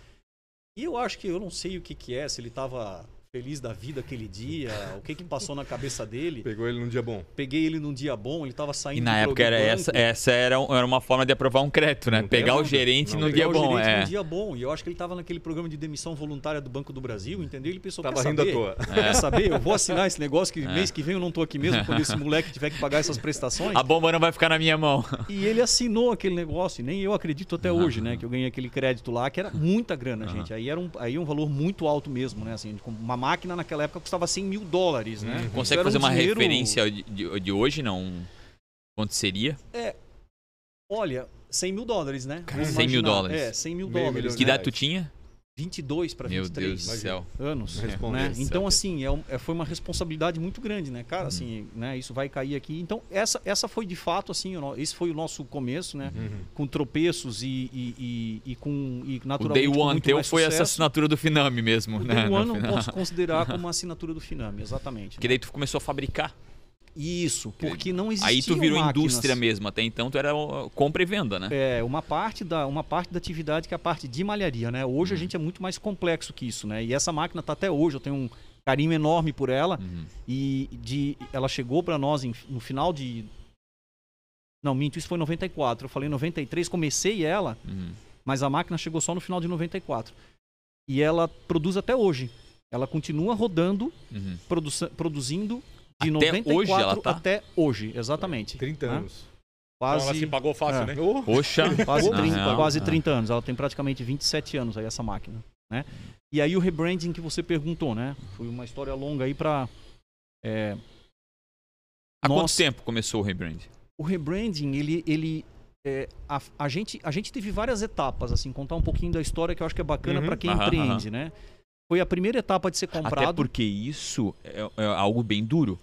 E eu acho que eu não sei o que, que é, se ele estava feliz da vida aquele dia, o que que passou na cabeça dele. Pegou ele num dia bom. Peguei ele num dia bom, ele estava saindo E na do época era banco. essa, essa era, um- era uma forma de aprovar um crédito, né? Não Pegar o gerente Não no tem dia Pegar o bom, gerente é. num dia bom. E eu acho que ele estava naquele programa de demissão voluntária do Banco do Brasil, entendeu? Ele pensou, Tava quer rindo à saber? toa. Quer saber? Eu vou assinar esse negócio que É. mês que vem eu não tô aqui mesmo, quando esse moleque tiver que pagar essas prestações. A bomba não vai ficar na minha mão. E ele assinou aquele negócio, e nem eu acredito até Aham. hoje, né? Que eu ganhei aquele crédito lá, que era muita grana, Aham. gente. Aí era um, aí um valor muito alto mesmo, né? Assim, uma máquina naquela época custava 100 mil dólares, né? Isso Consegue um fazer uma dinheiro- referência de, de, de hoje, não? Quanto seria? Olha, 100 mil dólares, né? Cara, Vamos 100 mil dólares. É, 100 mil Meio dólares. Que de idade tu reais. tinha? 22 para Meu 23 Deus do céu. anos. Né? Então, assim, é um- é- foi uma responsabilidade muito grande, né? Cara, assim, né? Isso vai cair aqui. Então, essa, essa foi de fato, assim, o esse foi o nosso começo, né? Uhum. Com tropeços e, e, e, e com e O naturalmente Day com One teu foi essa assinatura do Finame mesmo, O né? Day no One eu final. posso considerar como uma assinatura do Finame, exatamente. Porque né? daí tu começou a fabricar. Isso, porque não existia Aí tu virou máquinas. indústria mesmo. Até então tu era compra e venda, né? É, uma parte, da, uma parte da atividade que é a parte de malharia, né? Hoje Uhum. a gente é muito mais complexo que isso, né? E essa máquina tá até hoje, eu tenho um carinho enorme por ela. Uhum. E de, ela chegou para nós em- no final de. Não, minto, isso foi em 94. Eu falei em 93, comecei ela, Uhum. mas a máquina chegou só no final de 94. E ela produz até hoje. Ela continua rodando, Uhum. produza- produzindo de Até 94 hoje ela tá? até hoje, exatamente. 30 né? anos. Então ela Quase, se pagou fácil, É. né? Oh, Poxa. quase, na 30, real, quase é. 30 anos. Ela tem praticamente 27 anos aí, essa máquina. Né? E aí o rebranding que você perguntou, né? Foi uma história longa aí para Há quanto Nossa. tempo começou o rebrand? o rebranding, ele, ele é, a, a gente, a gente teve várias etapas, assim, contar um pouquinho da história que eu acho que é bacana Uhum. para quem Aham, empreende, né? Foi a primeira etapa de ser Até comprado. porque isso é, é algo bem duro.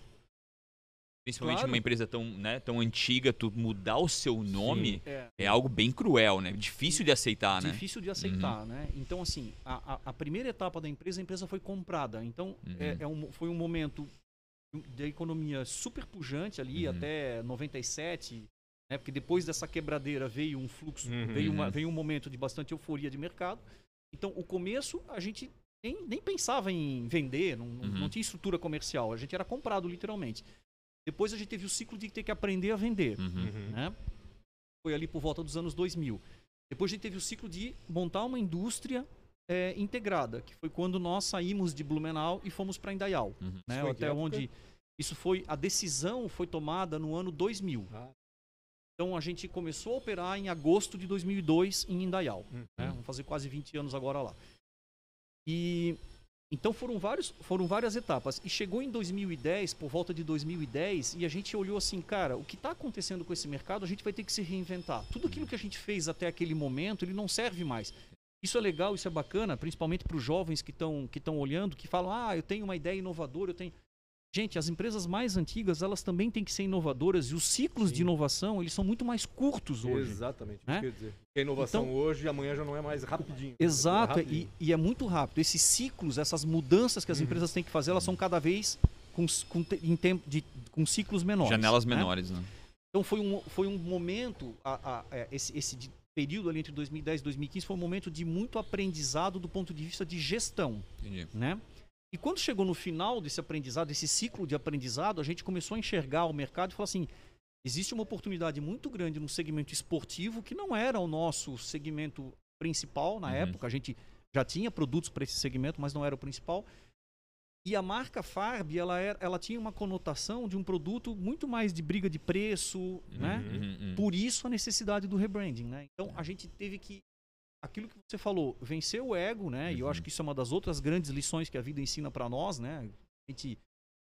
Principalmente Claro. numa empresa tão, né, tão antiga, tu mudar o seu nome É, é algo bem cruel, né? Difícil de aceitar, né? difícil de aceitar, né? Então, assim, a, a, primeira etapa da empresa, a empresa foi comprada. Então, Uhum. é, é um, foi um momento da economia super pujante ali, Uhum. até 97, né? Porque depois dessa quebradeira veio um fluxo, Uhum. veio, uma, Uhum. veio um momento de bastante euforia de mercado. Então, o começo, a gente nem, nem pensava em vender, não, não- Uhum. não tinha estrutura comercial, a gente era comprado literalmente. Depois a gente teve o ciclo de ter que aprender a vender Uhum. Uhum. né? Foi ali por volta dos anos 2000. Depois a gente teve o ciclo de montar uma indústria é, integrada, que foi quando nós saímos de Blumenau e fomos para Indaial, Uhum. né? Até onde isso foi a decisão foi tomada no ano 2000. Ah. Então a gente começou a operar em agosto de 2002 em Indaial, Uhum. né? Vamos fazer quase 20 anos agora lá. E então foram vários, foram várias etapas e chegou em 2010, por volta de 2010, e a gente olhou assim, cara, o que está acontecendo com esse mercado, a gente vai ter que se reinventar. Tudo aquilo que a gente fez até aquele momento, ele não serve mais. Isso é legal, isso é bacana, principalmente para os jovens que estão que estão olhando, que falam, ah, eu tenho uma ideia inovadora, eu tenho Gente, as empresas mais antigas, elas também têm que ser inovadoras e os ciclos Sim. de inovação, eles são muito mais curtos hoje. Exatamente. né? Quer dizer. que A inovação Então- hoje, amanhã já não é mais rapidinho. Exato, É e, rapidinho. e é muito rápido. Esses ciclos, essas mudanças que as Uhum. empresas têm que fazer, elas são cada vez com, com, te- em tempo de, com ciclos menores. Janelas né? menores, né? Então foi um, foi um momento, a- a- é, esse, esse período ali entre 2010 e 2015 foi um momento de muito aprendizado do ponto de vista de gestão, Entendi. né? E quando chegou no final desse aprendizado, desse ciclo de aprendizado, a gente começou a enxergar o mercado e falou assim, existe uma oportunidade muito grande no segmento esportivo que não era o nosso segmento principal na Uhum. época, a gente já tinha produtos para esse segmento, mas não era o principal. E a marca Farb, ela, era, ela tinha uma conotação de um produto muito mais de briga de preço, né? Uhum. Uhum, uhum. Por isso a necessidade do rebranding, né? Então a gente teve que aquilo que você falou, vencer o ego, né? E eu Uhum. acho que isso é uma das outras grandes lições que a vida ensina para nós, né? A gente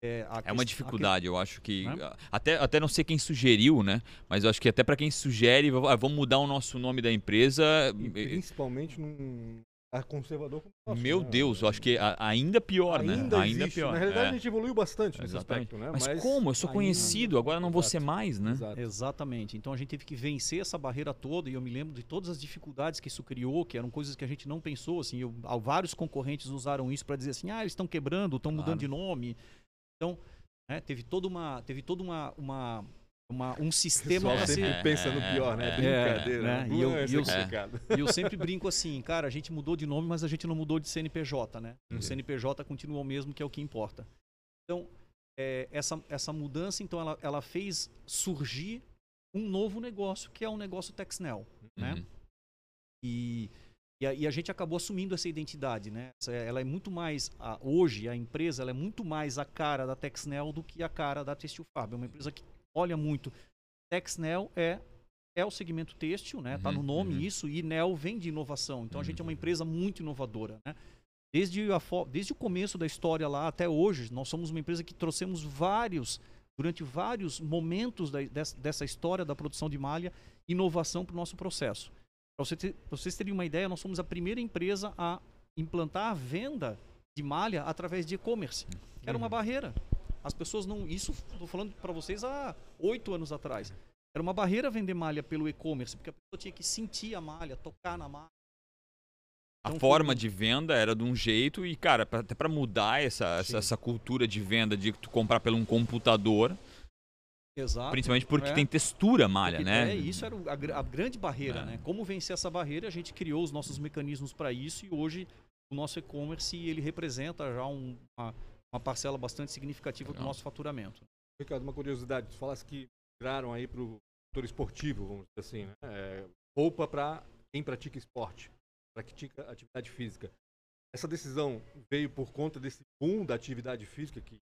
é, É uma dificuldade, eu acho que. Né? Até, até não sei quem sugeriu, né? Mas eu acho que até para quem sugere, ah, vamos mudar o nosso nome da empresa. E principalmente num a conservador como nosso, Meu né? Deus, eu acho que ainda pior, ainda né? Ainda existe. pior. Na realidade, é. a gente evoluiu bastante nesse Exatamente. aspecto, né? Mas, como? Eu sou ainda- conhecido, agora não vou Exato. ser mais, né? Exato. Exatamente. Então a gente teve que vencer essa barreira toda e eu me lembro de todas as dificuldades que isso criou, que eram coisas que a gente não pensou. Assim, eu, ah, vários concorrentes usaram isso para dizer assim, ah, eles estão quebrando, estão Claro. mudando de nome. Então, né, teve toda uma, teve toda uma, uma, uma- um O sistema pessoal para sempre ser. pensa no pior, né? É, Brincadeira. né? né? E eu- é e eu- complicado. E eu sempre brinco assim, cara, a gente mudou de nome, mas a gente não mudou de CNPJ, né? Uhum. O CNPJ continua o mesmo, que é o que importa. Então, é, essa, essa mudança, então, ela, ela fez surgir um novo negócio, que é o negócio Texnel, né? Uhum. E, e, a, e a gente acabou assumindo essa identidade, né? Ela é muito mais, a- hoje, a empresa, ela é muito mais a cara da Texnel do que a cara da Textil Fab. É uma empresa que olha muito. Texnel é é o segmento têxtil, né? Tá Uhum, no nome uhum. isso e Nel vem de inovação. Então a gente é uma Uhum. empresa muito inovadora, né? Desde, a, desde o começo da história lá até hoje, nós somos uma empresa que trouxemos vários, durante vários momentos da- des- dessa história da produção de malha, inovação para o nosso processo. Para você ter- vocês terem uma ideia, nós somos a primeira empresa a implantar a venda de malha através de e-commerce, era uma Uhum. barreira. As pessoas não. Isso estou falando para vocês há oito anos atrás. Era uma barreira vender malha pelo e-commerce, porque a pessoa tinha que sentir a malha, tocar na malha. A Então, forma foi- de venda era de um jeito e, cara, pra- até para mudar essa, essa, essa cultura de venda de tu comprar pelo um computador, Exato. Principalmente porque É. tem textura a malha, Porque, né? É, isso era a, a grande barreira, É. né? Como vencer essa barreira, a gente criou os nossos mecanismos para isso e hoje o nosso e-commerce ele representa já um- uma, uma parcela bastante significativa do Legal. nosso faturamento. Ricardo, uma curiosidade. Tu falasse que migraram aí para o setor esportivo, vamos dizer assim, né? É, roupa para quem pratica esporte, pratica atividade física. Essa decisão veio por conta desse boom da atividade física que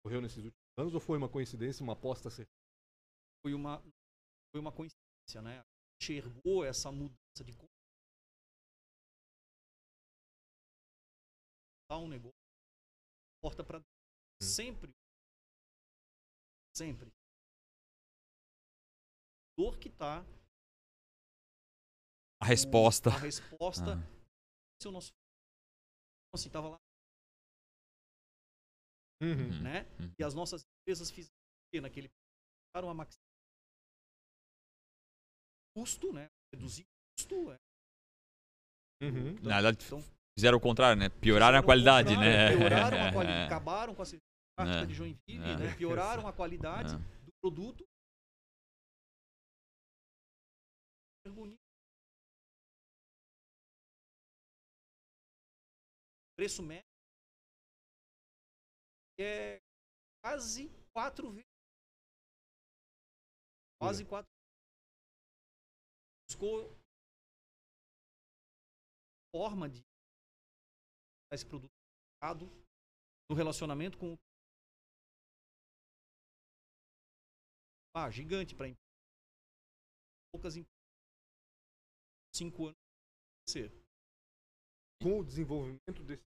ocorreu nesses últimos anos ou foi uma coincidência, uma aposta certa? Foi uma, foi uma coincidência, né? Enxergou essa mudança de um negócio porta para sempre sempre dor que tá A resposta. a resposta Ah. se o nosso Então, assim tava lá Uhum. né Uhum. e as nossas empresas fizeram naquele fizeram a maxi custo né reduzir custo é. Uhum. Na verdade, Então, fizeram o contrário, né? Pioraram a Fizeram o qualidade, contrário, né? Pioraram a qualidade, acabaram com a É. de Joinville, É. né? Pioraram a qualidade É. do produto. Preço médio é quase quatro vezes. Quase quatro. Buscou forma de esse produto no relacionamento com o ah, gigante para poucas empresas cinco anos ser Com o desenvolvimento desse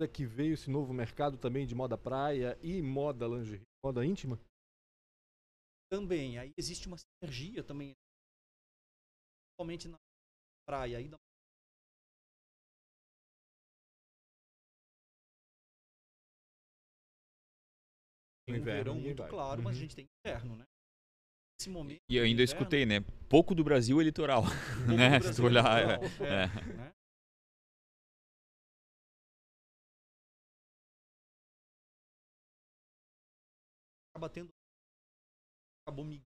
é que veio esse novo mercado também de moda praia e moda lingerie, moda íntima? também. Aí existe uma sinergia também. Principalmente na praia aí da tem um inverno, verão muito vai. claro, mas a Uhum. gente tem inverno, né? Nesse momento. E eu ainda inverno, escutei, né? Pouco do Brasil é litoral. né? Se tu é olhar, litoral, é. é, né? Acaba tendo. Acabou migrando.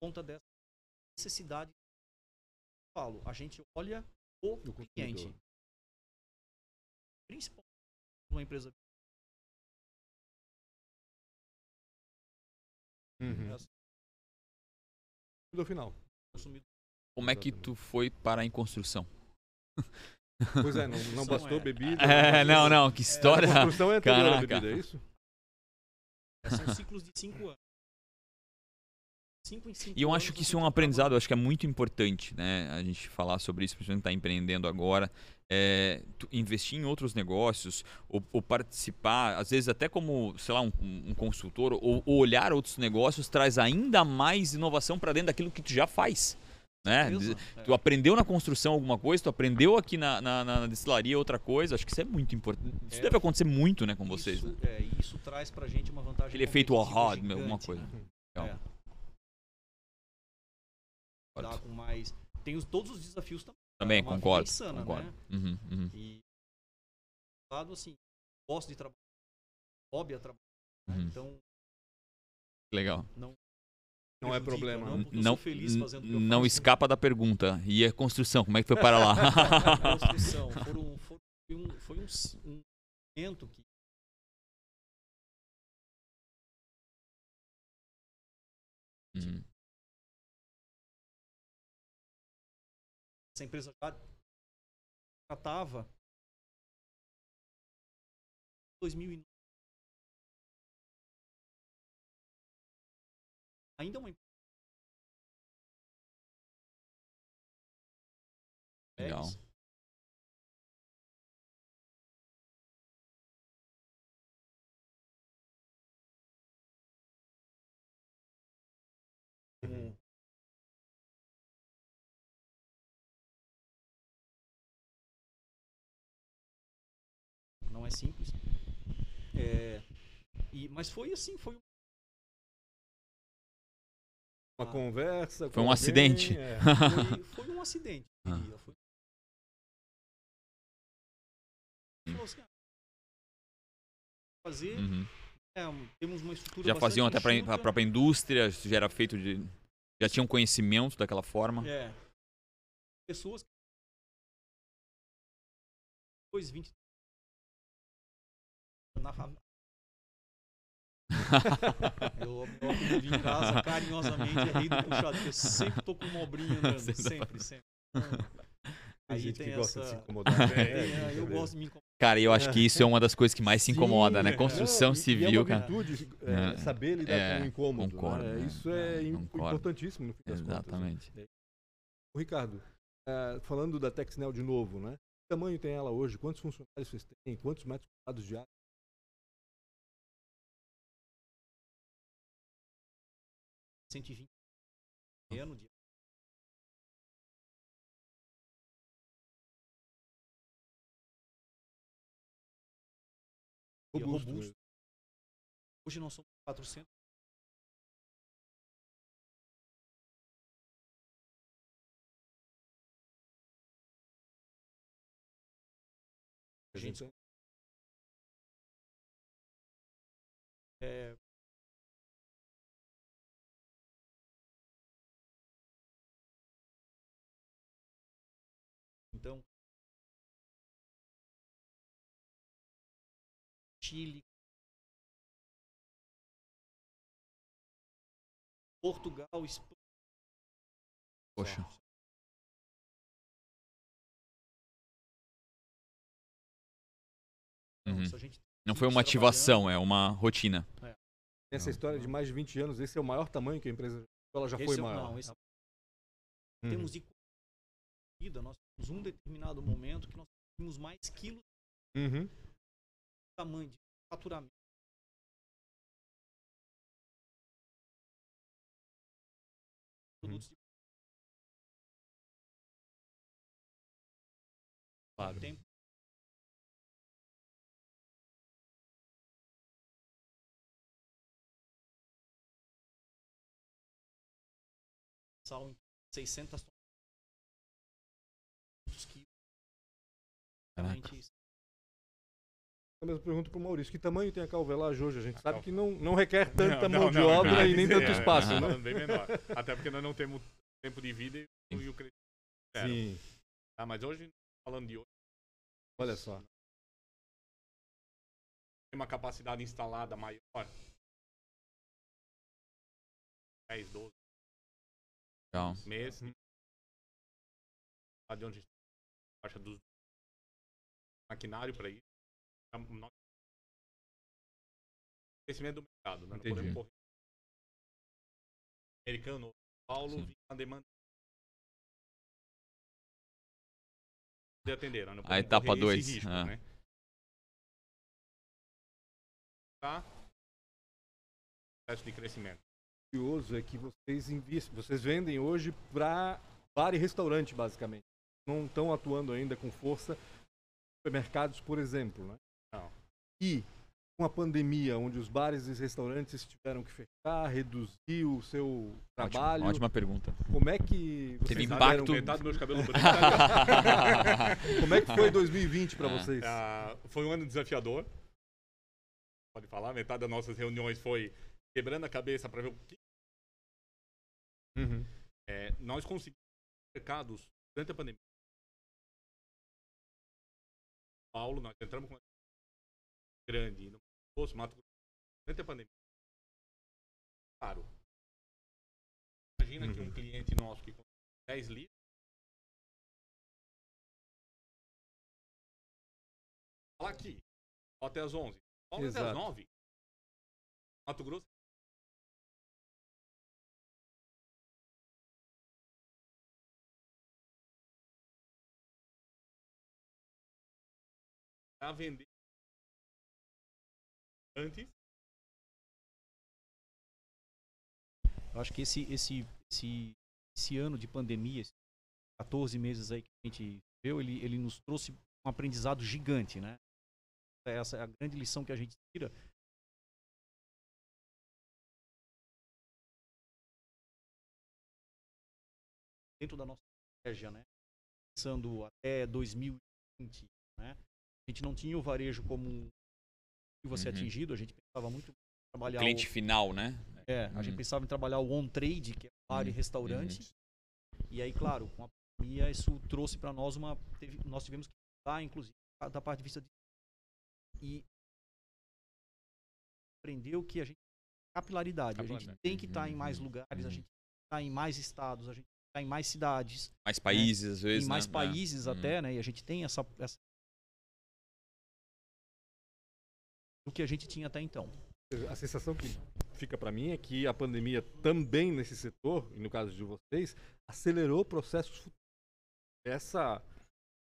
Por conta dessa necessidade. Falo, a gente olha o Do cliente. Principalmente uma empresa Uhum. Essa. Do final. Como é que tu foi parar em construção? Pois é, não, não bastou é- bebida. É, não, não, que história. A construção é anterior à Caraca. bebida, é isso? É, São ciclos de cinco anos. Cinco em cinco E eu acho que isso é um aprendizado, eu acho que é muito importante, né? A gente falar sobre isso, principalmente está empreendendo agora. É, investir em outros negócios, ou, ou participar, às vezes até como, sei lá, um, um consultor, ou, ou olhar outros negócios, traz ainda mais inovação para dentro daquilo que tu já faz. Né? Beleza? Tu aprendeu na construção alguma coisa, tu aprendeu aqui na, na, na destilaria outra coisa, acho que isso é muito importante. Isso É. deve acontecer muito né, com vocês. Isso, Né? é, isso traz pra gente uma vantagem. Aquele efeito ahá, alguma coisa. né? Legal. É. Dá com mais. Tem os- todos os desafios também. Também, É uma vida concordo. insana, concordo. né? Uhum, uhum, E lado assim, gosto de trabalhar, hobby a trabalhar. né? uhum. Então, Legal. Não é prejudica, problema. Não, eu Não, não escapa da pergunta. E a construção, como é que foi para lá? construção. Foram, foram- foi um, foi um, um momento que Uhum. Essa empresa já tratava 2009. Ainda é uma empresa. Legal. como não é simples. É, e, mas foi assim, foi Uma Ah. conversa. Foi um alguém, acidente. é. foi, foi um acidente, Ah. Foi... Assim, ah, fazer Uhum. É, temos uma estrutura Já faziam até para a própria indústria, isso já era feito de. Já tinham conhecimento daquela forma. É. Pessoas que. 2, 20. Na fam... eu, apelido em casa, carinhosamente, é rei do puxado, porque eu sempre tô com uma obrinha andando. Sempre Sempre. Então, Tem gente tem que gosta de se incomodar. É, é, eu gosto de me incomodar. Cara, eu acho que isso é uma das coisas que mais se incomoda, né? Sim, Construção não, e- civil, e é cara. virtude, é, É, saber lidar é, com o incômodo. concordo, né? né? Isso é, É, concordo. importantíssimo no fim das contas. né? Exatamente. Ô, Ricardo, eh, falando da Texnel de novo, né? Que tamanho tem ela hoje? Quantos funcionários vocês têm? Quantos metros quadrados de área? 120 ano de Robusto. robusto. mesmo. Hoje nós somos 400. A Gente, é, Chile, Portugal, Espanha. Poxa. Não, Uhum. Não foi uma ativação, é uma rotina. Essa história de mais de 20 anos, esse é o maior tamanho que a empresa ela já Esse foi é o- maior. Não, esse Uhum. temos de vida, nós temos um determinado momento que nós temos mais quilos Uhum. de tamanho de faturamento. Produtos de Claro. tempo. Em 600 toneladas. Isso. Eu mesmo pergunto pro Maurício, que tamanho tem a calvelagem hoje? A gente A sabe cal- que não, não requer tanta Não, mão não, de não, obra não, e nem é, tanto é, espaço, é, né? bem menor. Até porque nós não temos tempo de vida e, e o crescimento. zero. Sim, Tá, mas hoje, falando de hoje, olha só. tem uma capacidade instalada maior. 10, 12 Legal. meses. Lá de onde a gente acha dos maquinário para isso. É Crescimento do mercado, né? Não Entendi. podemos correr. Americano, Paulo, Sim. vinha a demanda. De atender, né? Não A podemos etapa correr dois, esse risco, é. né? Tá? Processo de crescimento. curioso é que vocês investem, vocês vendem hoje para bar e restaurante, basicamente. Não estão atuando ainda com força em supermercados, por exemplo, né? E com a pandemia, onde os bares e restaurantes tiveram que fechar, reduzir o seu trabalho, Ótima, ótima pergunta. como é que vocês Teve impacto. Metade dos meus cabelos brancos. Como é que foi 2020 para Ah. vocês? Ah, foi um ano desafiador. Pode falar, metade das nossas reuniões foi quebrando a cabeça para ver o que Uhum. é, nós conseguimos mercados durante a pandemia. Paulo, nós entramos com grande no Grosso, Mato Grosso, durante a pandemia. Claro. Imagina que um Uhum. cliente nosso que consome 10 litros Fala aqui, até as 11. Paulo até as Exato. 9. Mato Grosso a vender antes. Eu acho que esse, esse, esse, esse ano de pandemia, esses 14 meses aí que a gente viu, ele, ele nos trouxe um aprendizado gigante, né? Essa é a grande lição que a gente tira. Dentro da nossa estratégia, né? Pensando até 2020, né? A gente não tinha o varejo como um a ser Uhum. atingido. A gente pensava muito em trabalhar Cliente o, final, né? é, a gente Uhum. pensava em trabalhar o on-trade, que é bar e Uhum. restaurante. E aí, claro, com a pandemia, isso trouxe para nós uma. teve- nós tivemos que mudar, inclusive, da parte de vista de. E aprendeu que a gente. Capilaridade. A gente tem que estar em mais Uhum. lugares, a Uhum. gente tem que estar em mais estados, a gente tem que estar em mais cidades, Mais países, às vezes. em mais né? países É. até, né? E a gente tem essa, essa. Do que a gente tinha até então. A sensação que fica para mim é que a pandemia também nesse setor, e no caso de vocês, acelerou processos futuros. Essa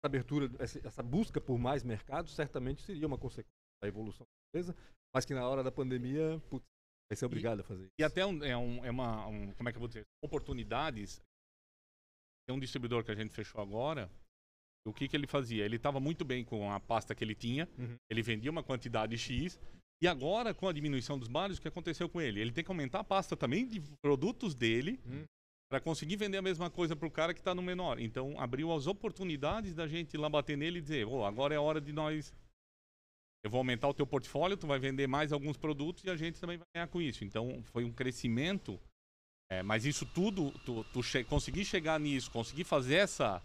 abertura, essa, essa busca por mais mercado certamente seria uma consequência da evolução da empresa, mas que na hora da pandemia, putz, vai ser obrigado a fazer isso. E até um- é, um, é uma, um- como é que eu vou dizer, oportunidades. Tem um distribuidor que a gente fechou agora. O que, que ele fazia? Ele estava muito bem com a pasta que ele tinha, Uhum. ele vendia uma quantidade X. E agora, com a diminuição dos bares, o que aconteceu com ele? Ele tem que aumentar a pasta também de produtos dele Hum. para conseguir vender a mesma coisa para o cara que está no menor. Então, abriu as oportunidades da gente ir lá bater nele e dizer: "Ô, agora é hora de nós. Eu vou aumentar o teu portfólio, tu vai vender mais alguns produtos e a gente também vai ganhar com isso. Então, foi um crescimento. É, mas isso tudo, tu, tu che conseguir chegar nisso, conseguir fazer essa,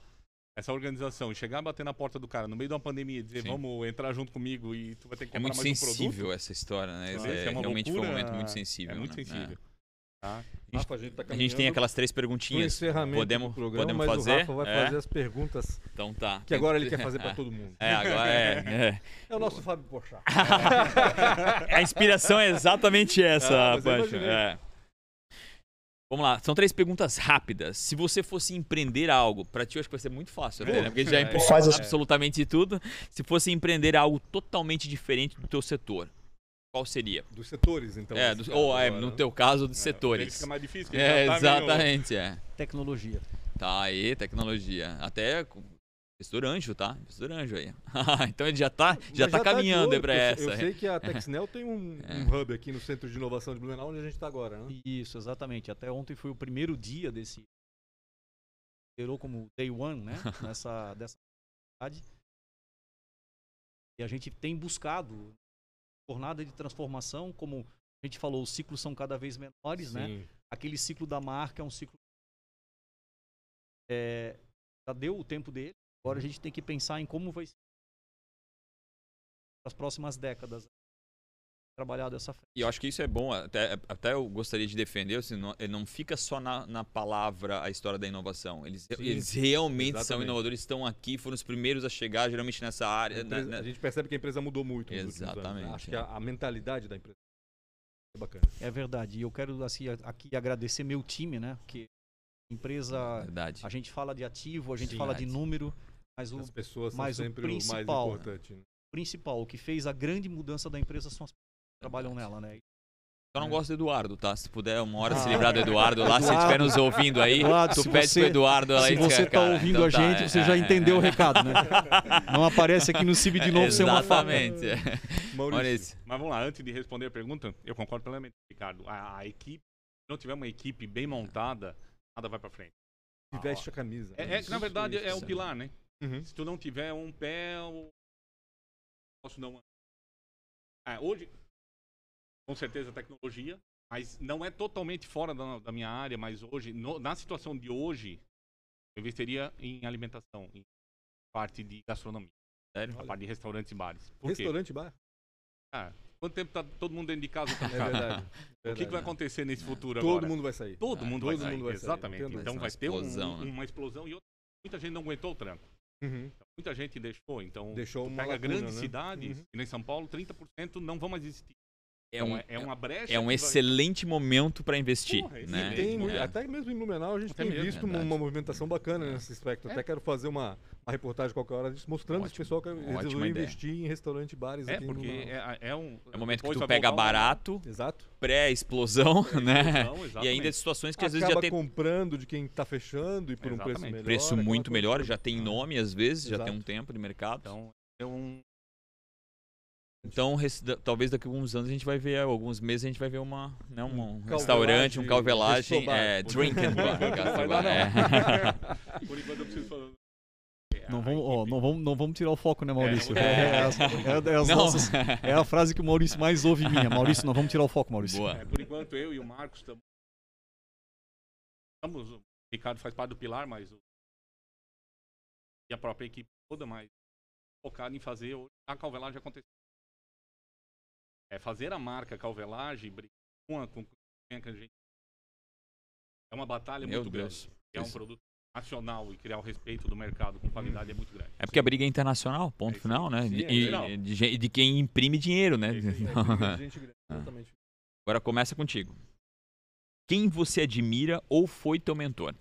essa organização e chegar a bater na porta do cara no meio de uma pandemia e dizer: Sim. vamos entrar junto comigo e tu vai ter que É comprar muito mais um produto. sensível essa história, né? É, é uma realmente foi um loucura, momento muito sensível. É muito né? sensível. Tá? Rafa, a gente, tá A gente tem aquelas três perguntinhas. Podemos, do programa, podemos mas fazer? o Rafa vai É? fazer as perguntas Então tá. que agora ele quer fazer para É. todo mundo. É, agora é. é. É o nosso Fábio Porchat. A inspiração é exatamente essa, Ah, mas eu Pancho. imaginei. É. Vamos lá, são três perguntas rápidas. Se você fosse empreender algo, pra ti eu acho que vai ser muito fácil, até, né? Porque já é, Faz as- absolutamente tudo. Se fosse empreender algo totalmente diferente do teu setor, qual seria? Dos setores, então. é, do- ou é, no né? teu caso, dos Ele setores. fica mais difícil. É, tá meio- exatamente, é. Tecnologia. Tá aí, tecnologia. Até com- Investor anjo, tá? Investor anjo aí. então ele já tá, já Mas tá de caminhando olho, aí pra porque essa. Eu sei que a Texnel tem um, É. um hub aqui no Centro de Inovação de Blumenau, onde a gente está agora, né? Isso, exatamente. Até ontem foi o primeiro dia desse. Gerou como day one, né? Nessa dessa atividade. E a gente tem buscado jornada de transformação, como a gente falou, os ciclos são cada vez menores, né? Sim. Aquele ciclo da marca é um ciclo. É, já deu o tempo dele. Agora a gente tem que pensar em como vai ser as próximas décadas trabalhar dessa forma. E eu acho que isso é bom, até, até eu gostaria de defender, assim, não, ele não fica só na, na palavra a história da inovação. Eles, Sim, eles realmente são exatamente. inovadores, estão aqui, foram os primeiros a chegar, geralmente nessa A, área. né, empresa- né? a gente percebe que a empresa mudou muito. né? Exatamente, Acho é. que a, a mentalidade da empresa é bacana. É verdade. E eu quero assim, a- aqui agradecer meu time, né? Porque empresa, Verdade. a gente fala de ativo, a gente Sim, fala de verdade. número, mas o As pessoas mas o são sempre o, mais principal, né? importante. né? principal, o que fez a grande mudança da empresa são as pessoas que trabalham nela, né? Só não É. gosto do Eduardo, tá? Se puder uma hora se Ah. livrar do Eduardo lá, se Eduardo. estiver nos ouvindo aí, Eduardo, tu se pede você- pro Eduardo lá Se e você tá cara, ouvindo então a tá, gente, é, você já é, entendeu é. o recado, né? Não aparece aqui no CIB de novo sem uma foto. Exatamente. Maurício, Maurício. Mas vamos lá, antes de responder a pergunta, eu concordo plenamente, Ricardo. A, a equipe, se não tiver uma equipe bem montada, nada vai pra frente. que veste a camisa. É, né? é na verdade é o pilar, né? Uhum. Se tu não tiver um pé, o posso não. É, hoje, com certeza, tecnologia, mas não é totalmente fora da, da minha área. Mas hoje, no- na situação de hoje, eu investiria em alimentação, em parte de gastronomia, Sério? a parte de restaurantes e bares. Por? Restaurante bar. Ah, quanto tempo tá todo mundo dentro de casa? Tá É verdade. O que, que vai acontecer nesse futuro Todo agora? mundo vai sair. Todo Ah, mundo todo vai sair. mundo vai sair, Exatamente. Então Vai ter uma um- explosão, né? uma explosão e outra, muita gente não aguentou o tranco. Uhum. Muita gente deixou. Então, Deixou pega lacuna, grandes né? cidades, Uhum. que nem São Paulo, 30% não vão mais existir. É um, é, é uma brecha. é um que vai- excelente momento para investir. Porra, né? Tem, É. até mesmo em Blumenau a gente Até tem mesmo. visto uma, Verdade. uma movimentação bacana nesse aspecto. Até quero fazer uma, uma reportagem qualquer hora disso, mostrando esse pessoal que resolveu ideia. investir em restaurante e bares É, aqui em porque Blumenau. é, é um. É o momento que tu pega barato, Exato. pré-explosão, né? Não, E exatamente. ainda situações que às vezes Acaba já tem comprando de quem está fechando e por um preço Exatamente. melhor. preço muito melhor, já tem nome às vezes, já tem um tempo de mercado. Então, é um. Então, talvez daqui a alguns anos a gente vai ver, alguns meses a gente vai ver uma, né, um, Um restaurante, um calvelagem, é, drink and bar. É. Por enquanto eu preciso falar. É, Não vamos, ó, não, vamos, não vamos tirar o foco, né, Maurício? É, É. as- é as Não. nossas- é a frase que o Maurício mais ouve minha. Maurício, não vamos tirar o foco, Maurício. Boa. É, por enquanto, eu e o Marcos estamos. o Ricardo faz parte do Pilar, mas. O, e a própria equipe toda, mas focado em fazer hoje a calvelagem acontecer. É fazer a marca calvelagem brigar com a gente. É uma batalha Meu muito Deus. grande. É um produto nacional e criar o respeito do mercado com qualidade é muito grande. É porque a briga é internacional, ponto É final, né? Sim, De- é e, de, de quem imprime dinheiro, né? É. É, grande, Ah. Agora começa contigo. Quem você admira ou foi teu mentor?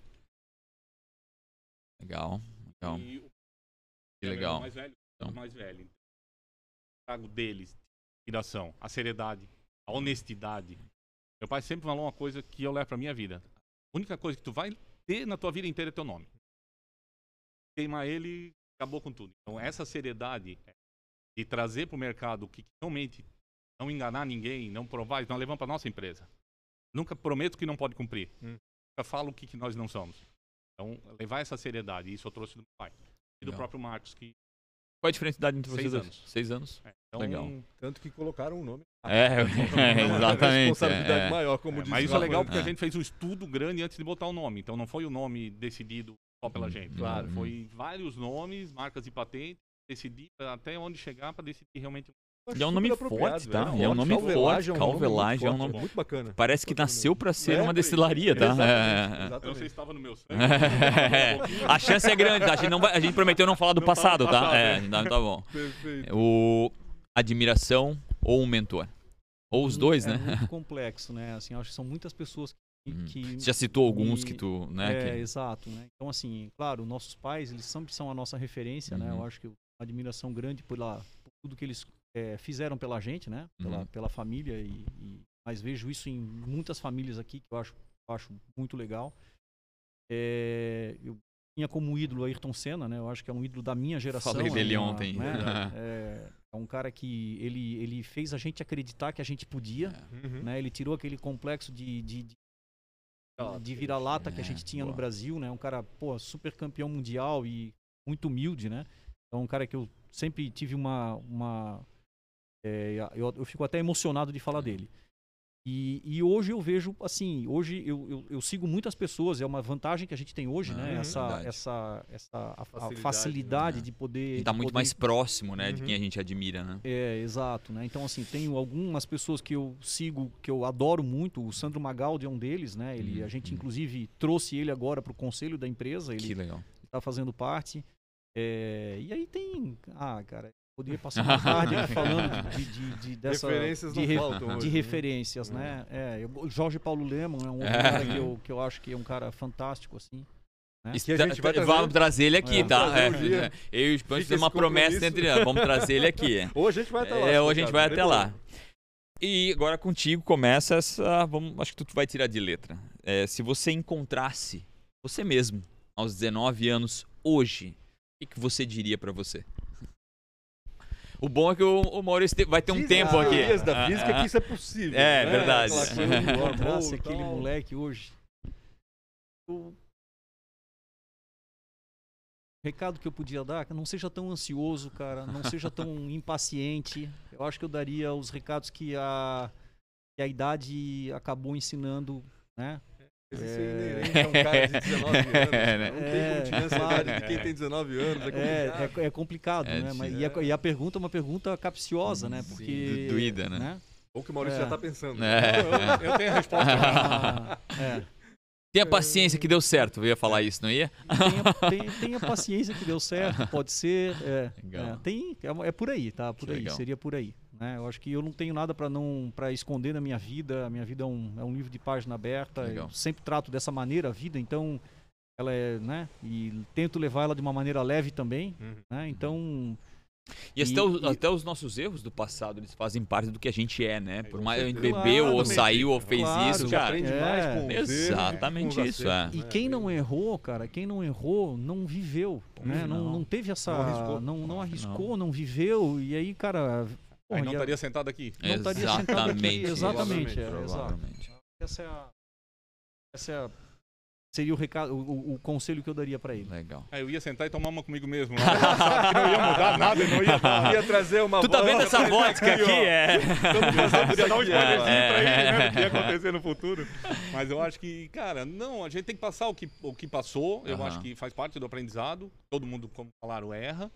Legal. Legal. E o Que é o legal. mais velho, Então. o mais velho. Trago deles inspiração, a seriedade, a honestidade. Meu pai sempre falou uma coisa que eu levo pra minha vida. A única coisa que tu vai ter na tua vida inteira é teu nome. Queimar ele, acabou com tudo. Então essa seriedade de trazer pro mercado o que realmente não enganar ninguém, não provar, nós levamos pra nossa empresa. Nunca prometo que não pode cumprir. Hum. Nunca falo o que, que nós não somos. Então, levar essa seriedade, isso eu trouxe do meu pai. E do Legal. próprio Marcos, que Qual a diferença de idade entre vocês Seis dois? anos. Seis anos. É, então, Legal. Tanto que colocaram o nome. É, Uma exatamente. responsabilidade é. maior, como é, diz mas isso é legal porque É. a gente fez um estudo grande antes de botar o nome. Então não foi o nome decidido só pela Hum, gente. claro. Foi vários nomes, marcas e patentes, decidir até onde chegar para decidir realmente. E é um nome forte, tá? velho. É um nome forte, é um nome muito calvelagem é um forte, nome- muito bacana. Parece que nasceu pra ser É, uma destilaria, tá? Exatamente, É. Eu não sei se estava no meu sangue. É. A chance é grande, tá? A gente, não vai- a gente prometeu não falar do Não passado, do tá? passado, É, é. tá, tá bom. Perfeito. O admiração ou um mentor? Ou os dois, é né? muito complexo, né? Assim, acho que são muitas pessoas que. Hum. que Você já citou alguns que tu, né? É, que- exato, né? Então, assim, claro, nossos pais, eles sempre são a nossa referência, né? Uhum. Eu acho que uma admiração grande por, lá, por tudo que eles é, fizeram pela gente, né? Pela, Uhum. pela família e, e- Mas vejo isso em muitas famílias aqui, que eu acho, eu acho muito legal. É, eu tinha como ídolo Ayrton Senna, né? Eu acho que é um ídolo da minha geração. Falei é dele uma- ontem. né? É, é um cara que ele, ele fez a gente acreditar que a gente podia, Uhum. né? Ele tirou aquele complexo de, de, de, de vira-lata que a É, gente tinha boa. no Brasil, né? Um cara, pô, super campeão mundial e muito humilde, né? Então, um cara que eu sempre tive uma... uma é, eu, eu fico até emocionado de falar dele. E, e hoje eu vejo, assim, hoje eu, eu, eu sigo muitas pessoas, é uma vantagem que a gente tem hoje, né? Uhum, Essa, verdade. essa, essa a- a Facilidade, facilidade, né? de poder... E tá de muito poder mais próximo, né? De Uhum. quem a gente admira, né? é, exato, né? Então, assim, tenho algumas pessoas que eu sigo, que eu adoro muito. O Sandro Magaldi é um deles, né? Ele, Uhum, a gente, uhum. inclusive, trouxe ele agora para o conselho da empresa. Ele Que legal. está fazendo parte. É, e aí tem... Ah, cara, poderia passar uma tarde falando de, de, de- dessa... Referências de, re- faltam de hoje, né? referências, né? É, eu- o Jorge Paulo Lemon é um outro É. cara que eu, que eu acho que é um cara fantástico, assim. né? Que a gente vai trazer- Vamos trazer ele aqui, É. tá? É, é. Eu e o Espanhol Fica temos uma promessa entre nós. Vamos trazer ele aqui. Ou a gente vai até lá. É, ou a gente vai até lá. problema. E agora contigo começa essa. Vamos, acho que tu vai tirar de letra. É, se você encontrasse você mesmo aos 19 anos hoje, o que, que você diria pra você? O bom é que o, o Maurício vai ter um Diz tempo as aqui. teorias da Ah, física ah, que isso é possível. É, né? verdade. E aquele moleque hoje. O recado que eu podia dar, não seja tão ansioso, cara, não seja tão impaciente. Eu acho que eu daria os recados que a, que a idade acabou ensinando, né? Esse É. é inerente a um cara de 19 anos. É, né? Não tem É, como tirar de quem tem 19 anos. É É, complicado. é, é complicado, É né? Mas, e, a, e a pergunta é uma pergunta capciosa, né? Porque. do- doída, né? Ou que o Maurício É. já tá pensando. É. Eu, eu tenho a resposta. Ah, é. Tenha paciência que deu certo. Eu ia falar isso, não ia? tenha, tenha- tenha paciência que deu certo, pode ser. É, Legal. é, tem, é, é por aí, tá? Por Que aí, legal. seria por aí. Né? Eu acho que eu não tenho nada para não para esconder na minha vida. A minha vida é um, é um livro de página aberta. Legal. Eu sempre trato dessa maneira a vida, então ela é, né? E tento levar ela de uma maneira leve também, Uhum. né? Então, E, até, E- os, e- até os nossos erros do passado, eles fazem parte do que a gente é, né? Por mais a gente bebeu ou saiu ou fez Claro. isso, cara. aprende É. mais com erros Exatamente isso, acertos, e né? quem não Bem- errou, cara, quem não errou, não viveu, né? Não, Não. não teve essa, Não arriscou. não, não Não. arriscou, não viveu e aí, cara, Aí porra, não e a- estaria sentado aqui. não estaria sentado aqui. Exatamente. Exatamente, é. Provavelmente. essa é a, essa é a seria o recado, o, o- o conselho que eu daria para ele. Legal. Aí eu ia sentar e tomar uma comigo mesmo. Sabe que não ia mudar nada, não ia Ia trazer uma Tu tá vendo essa vodka aqui? É. Podia dar um aqui, é. spoilerzinho pra ele, né? É. Do que ia acontecer no futuro. Mas eu acho que, cara, não, a gente tem que passar o que, o que passou. Eu acho que faz parte do aprendizado. Todo mundo, como falaram, erra.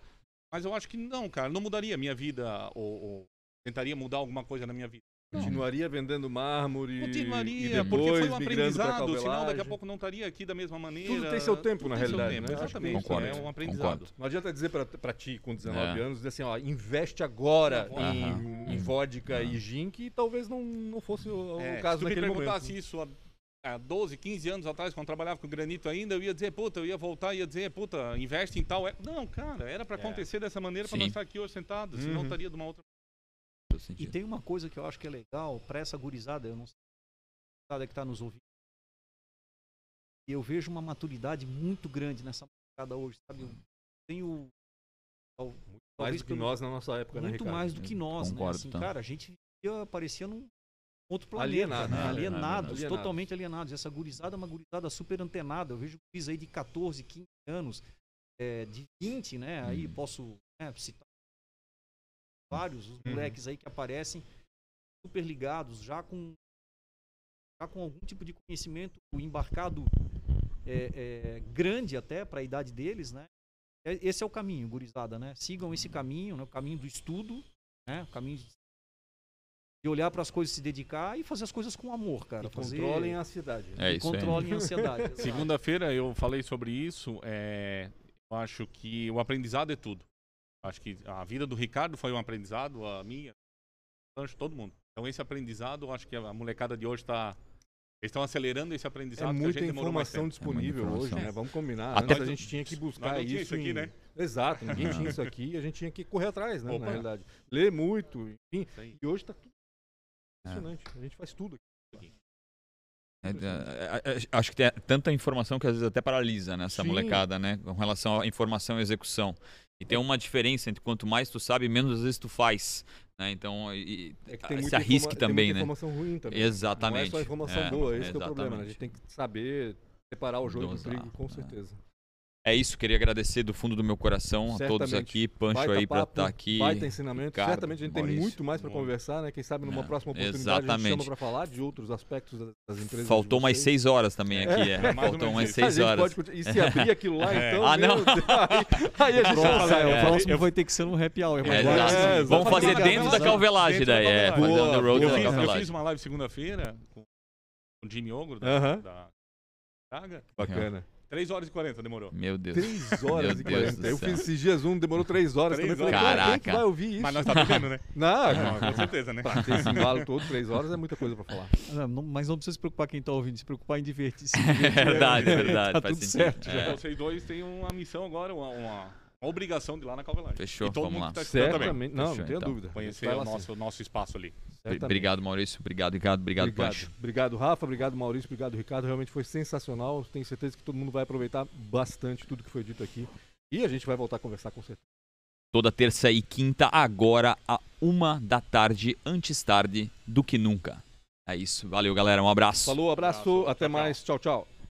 Mas eu acho que não, cara, não mudaria a minha vida ou, ou tentaria mudar alguma coisa na minha vida. Continuaria vendendo mármore. Continuaria, e porque depois foi um aprendizado, senão daqui a pouco não estaria aqui da mesma maneira. Tudo tem seu tempo, Tudo na realidade, tempo, né? Exatamente, concordo, é um aprendizado. concordo. Não adianta dizer pra, pra ti com 19 É. anos, dizer assim, ó, investe agora Aham. em, em Aham. vodka e gin, que talvez não, não fosse o, o É, caso se tu me naquele perguntasse isso há, há 12, 15 anos atrás, quando trabalhava com granito ainda, eu ia dizer, puta, eu ia voltar e ia dizer, puta, investe em tal. é-". Não, cara, era pra É. acontecer dessa maneira pra Sim. nós estar aqui hoje sentados, senão Uhum. estaria de uma outra E tem uma coisa que eu acho que é legal para essa gurizada, eu não sei se a gurizada que está nos ouvindo. E eu vejo uma maturidade muito grande nessa molecada hoje, sabe? Eu tenho tal- Mais do que pelo- nós na nossa época, né, muito Ricardo? mais do que nós, Concordo, né? Assim, tá. cara, a gente parecia num outro planeta, Alienado, né? né? alienados, totalmente alienados. Essa gurizada é uma gurizada super antenada. Eu vejo guris aí de 14, 15 anos, é, de 20, né? Aí Hum. posso né, citar vários, os Uhum. moleques aí que aparecem super ligados, já com já com algum tipo de conhecimento embarcado é, é, grande até para a idade deles, né? É- Esse é o caminho, gurizada, né? Sigam esse caminho, né? o caminho do estudo, né? O caminho de olhar para as coisas, se dedicar e fazer as coisas com amor, cara. E fazer... controlem a ansiedade. né? É e isso aí. controlem a ansiedade. Segunda-feira eu falei sobre isso. é, eu acho que o aprendizado é tudo. Acho que a vida do Ricardo foi um aprendizado, a minha, todo mundo. Então esse aprendizado, eu acho que a molecada de hoje está. Eles estão acelerando esse É aprendizado. que a muita informação disponível É muita hoje, informação. né? Vamos combinar. Até- Antes a gente tinha que buscar tinha isso, isso aqui, em- né? Exato, ninguém tinha isso aqui e a gente tinha que correr atrás, né? Opa. Na realidade. Ler muito, enfim. E hoje tá tudo É. impressionante. A gente faz tudo aqui. É, é, é, é, acho que tem tanta informação que às vezes até paralisa né, essa Sim. molecada, né? Com relação à informação e execução. E tem uma diferença entre quanto mais tu sabe, menos às vezes tu faz. Né? Então, e, É que tem se arrisque informa- tem também, muita né? informação ruim também. Exatamente. Não é só informação É, boa, esse é o problema. né? A gente tem que saber separar o joio do Dosar, trigo, com é. certeza. É isso, queria agradecer do fundo do meu coração a todos Certamente. aqui, Pancho Baita aí pra papo, estar aqui. Baita ensinamento. Ricardo, Certamente a gente Maurício, tem muito mais para conversar, né? Quem sabe numa É, próxima oportunidade a gente exatamente. chama para falar de outros aspectos das- empresas. Faltou mais seis horas também aqui, é. É, mais ou Faltou umas. A seis horas. pode. E se abrir aquilo lá, É. então. Ah, não. Aí, aí a gente não sai. é, o Eu próximo falei- vai ter que ser um happy hour. mas É. É, Vamos fazer dentro da calvelagem daí, é. calvelagem. Boa, road Eu da fiz, eu calvelagem. fiz uma live segunda-feira com o Jimmy Ogro da Praga. Bacana. 3 horas e 40 demorou. Meu Deus. 3 horas Meu e Deus 40. do Eu fiz esses dias um, demorou 3 horas Três também. Falei, horas. cara, quem que Caraca. vai ouvir isso? Mas nós tá bebendo, né? Não, Não, com certeza, né? pra ter esse embalo todo, 3 horas é muita coisa pra falar. Não, não- mas não precisa se preocupar quem tá ouvindo, se preocupar em divertir. Se É divertir, verdade, é, verdade. Tá faz tudo sentido. certo. É. Vocês dois têm uma missão agora, uma- uma obrigação de ir lá na Calvelagem. Fechou, e todo vamos mundo lá. que tá. Certamente. Não, Fechou, não tenha então. dúvida. Conhecer o nosso, o nosso espaço ali. Certamente. Obrigado, Maurício. Obrigado, Ricardo. Obrigado, Obrigado. Pancho. Obrigado, Rafa. Obrigado, Maurício. Obrigado, Ricardo. Realmente foi sensacional. Tenho certeza que todo mundo vai aproveitar bastante tudo que foi dito aqui. E a gente vai voltar a conversar com certeza. Toda terça e quinta, agora, a uma da tarde, antes tarde do que nunca. É isso. Valeu, galera. Um abraço. Falou, abraço. Abraço. Até Tchau, tchau. mais. Tchau, tchau.